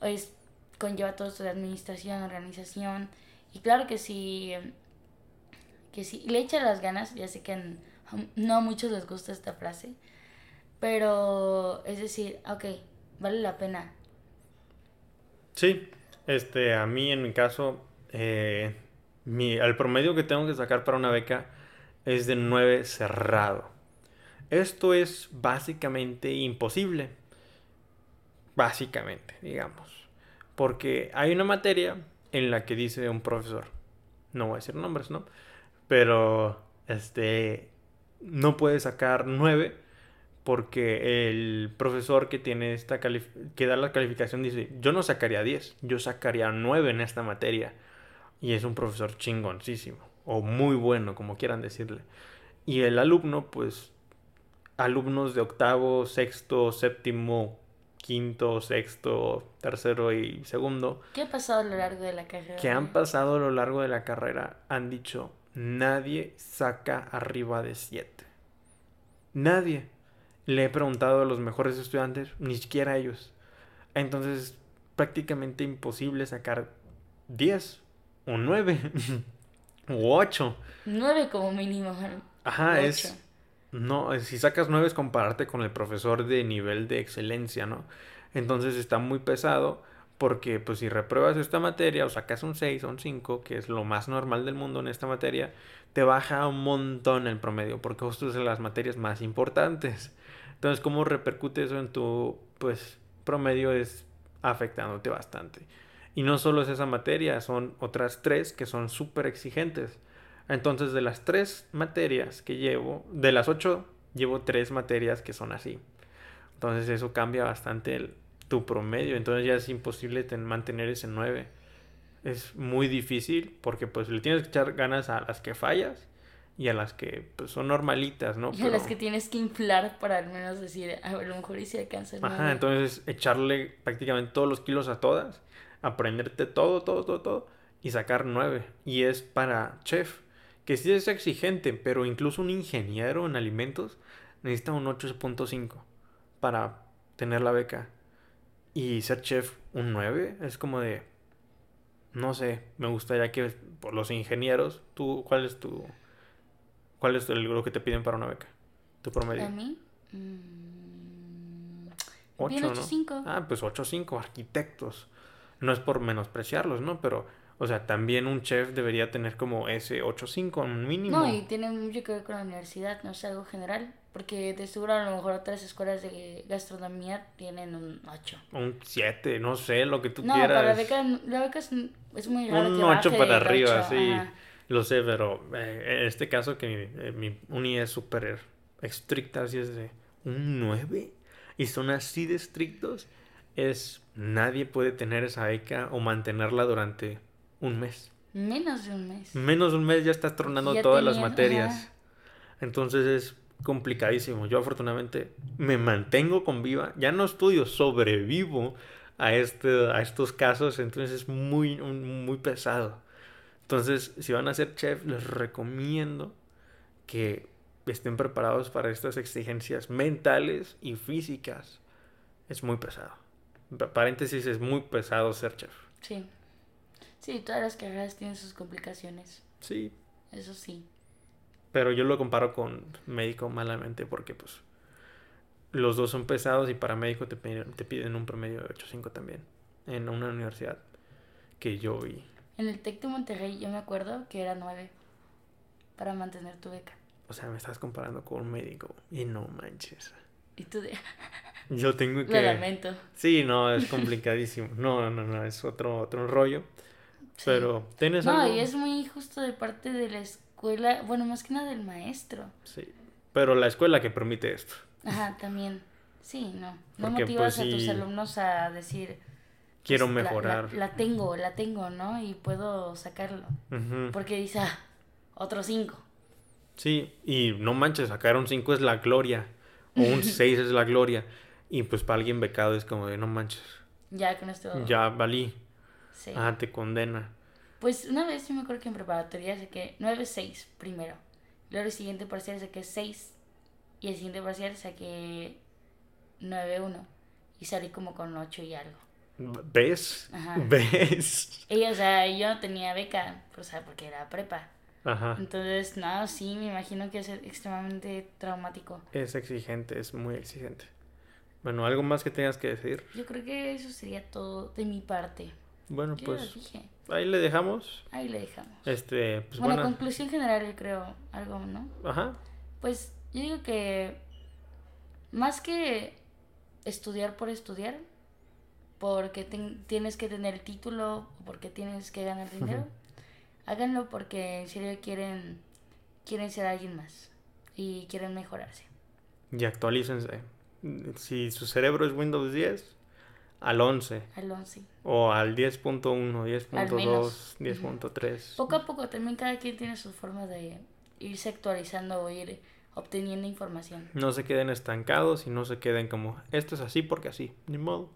pues, conlleva todo esto de administración, organización. Y claro que sí, que sí, le echa las ganas, ya sé que no a muchos les gusta esta frase, pero es decir, ok, vale la pena. Sí, este, a mí en mi caso, eh, mi, el promedio que tengo que sacar para una beca es de 9 cerrado. Esto es básicamente imposible. Básicamente, digamos. Porque hay una materia en la que dice un profesor, no voy a decir nombres, ¿no? Pero, este, no puede sacar 9 porque el profesor que tiene esta que da la calificación dice, yo no sacaría 10, yo sacaría 9 en esta materia. Y es un profesor chingoncísimo, o muy bueno, como quieran decirle. Y el alumno, pues, alumnos de octavo, sexto, séptimo, quinto, sexto, tercero y segundo. ¿Qué ha pasado a lo largo de la carrera? Que han pasado a lo largo de la carrera han dicho, nadie saca arriba de 7. Nadie. Le he preguntado a los mejores estudiantes, ni siquiera a ellos. Entonces es prácticamente imposible sacar 10 o 9 o 8. 9 como mínimo. Ajá, es... No, si sacas 9 es compararte con el profesor de nivel de excelencia, ¿no? Entonces está muy pesado porque pues si repruebas esta materia o sacas un 6 o un 5, que es lo más normal del mundo en esta materia, te baja un montón el promedio porque justo es de las materias más importantes. Entonces, ¿cómo repercute eso en tu pues promedio? Es afectándote bastante. Y no solo es esa materia, son otras tres que son súper exigentes. Entonces, de las tres materias que llevo, de las ocho, llevo tres materias que son así. Entonces, eso cambia bastante tu promedio. Entonces, ya es imposible mantener ese nueve. Es muy difícil porque pues le tienes que echar ganas a las que fallas y a las que pues, son normalitas, ¿no? Y a las que tienes que inflar para al menos decir, a lo mejor y si alcanza Ajá, entonces echarle prácticamente todos los kilos a todas, aprenderte todo, todo, todo, todo y sacar nueve. Y es para chef, que sí es exigente, pero incluso un ingeniero en alimentos necesita un 8.5 para tener la beca. Y ser chef un 9 es como de, no sé, me gustaría que por los ingenieros, tú, ¿cuál es tu ¿Cuál es el, lo que te piden para una beca? ¿Tu promedio? ¿A mí? Mm, 8, ¿no? Ah, pues 8.5, arquitectos. No es por menospreciarlos, ¿no? Pero, o sea, también un chef debería tener como ese 8.5 mínimo. No, y tiene mucho que ver con la universidad, no es algo general. Porque te seguro a lo mejor otras escuelas de gastronomía tienen un 8. Un 7, no sé, lo que tú quieras. No, para la beca, la beca es, muy raro. Un 8 para arriba, sí. Lo sé, pero eh, en este caso que mi, eh, uni es súper estricta, así es de un 9 y son así de estrictos, es nadie puede tener esa beca o mantenerla durante un mes. Menos de un mes. Menos de un mes ya estás tronando todas las materias. Entonces es complicadísimo. Yo afortunadamente me mantengo con viva, ya no estudio, sobrevivo a, este, a estos casos, entonces es muy, muy pesado. Entonces, si van a ser chef, les recomiendo que estén preparados para estas exigencias mentales y físicas. Es muy pesado. Paréntesis, es muy pesado ser chef. Sí. Sí, todas las carreras tienen sus complicaciones. Sí. Eso sí. Pero yo lo comparo con médico malamente porque pues los dos son pesados y para médico te piden, te piden un promedio de 8.5 también en una universidad que yo vi en el TEC de Monterrey yo me acuerdo que era nueve para mantener tu beca. O sea, me estás comparando con un médico y no manches. Y tú de... Yo tengo que... Lo lamento. Sí, no, es complicadísimo. No, no, no, es otro, otro rollo. Pero, ¿tienes no, y es muy injusto de parte de la escuela, bueno, más que nada del maestro. Sí, pero la escuela que permite esto. Ajá, también. Sí, no. No motivas pues, a tus alumnos a decir, quiero mejorar. La, tengo, la tengo, ¿no? Y puedo sacarlo. Porque dice, ah, otro 5. Sí, y no manches, sacar un 5 es la gloria. O un 6 es la gloria. Y pues para alguien becado es como de, no manches. Ya con esto. Ya valí. Sí. Ah, te condena. Pues una vez yo me acuerdo que en preparatoria saqué 9-6 primero. Luego el siguiente parcial saqué 6. Y el siguiente parcial saqué 9-1. Y salí como con 8 y algo. ¿Ves? ¿Ves? Y, o sea, yo no tenía beca, o sea, porque era prepa. Ajá. Entonces, no, sí, me imagino que es extremadamente traumático. Es exigente, es muy exigente. Bueno, ¿algo más que tengas que decir? Yo creo que eso sería todo de mi parte. Bueno, pues ahí le dejamos. Ahí le dejamos. Este, pues bueno, conclusión general, yo creo, algo, ¿no? Ajá. Pues yo digo que más que estudiar por estudiar, porque tienes que tener el título, porque tienes que ganar dinero. Háganlo porque en serio quieren, quieren ser alguien más y quieren mejorarse. Y actualícense. Si su cerebro es Windows 10, al 11. Al 11. O al 10.1, Al 10.2, menos. 10.3. Poco a poco también cada quien tiene su forma de irse actualizando o ir obteniendo información. No se queden estancados y no se queden como, esto es así porque así, ni modo.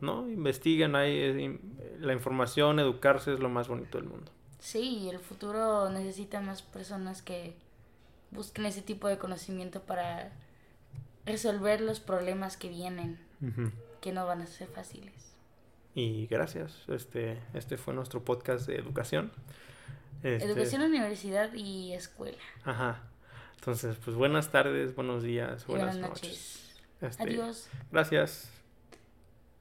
¿No? Investiguen ahí, eh, la información, educarse es lo más bonito del mundo. Sí, el futuro necesita más personas que busquen ese tipo de conocimiento para resolver los problemas que vienen, que no van a ser fáciles. Y gracias. Este, este fue nuestro podcast de educación. Este, Educación, universidad y escuela. Ajá. Entonces, pues buenas tardes, buenos días, buenas, buenas noches. noches. Este, Adiós. Gracias.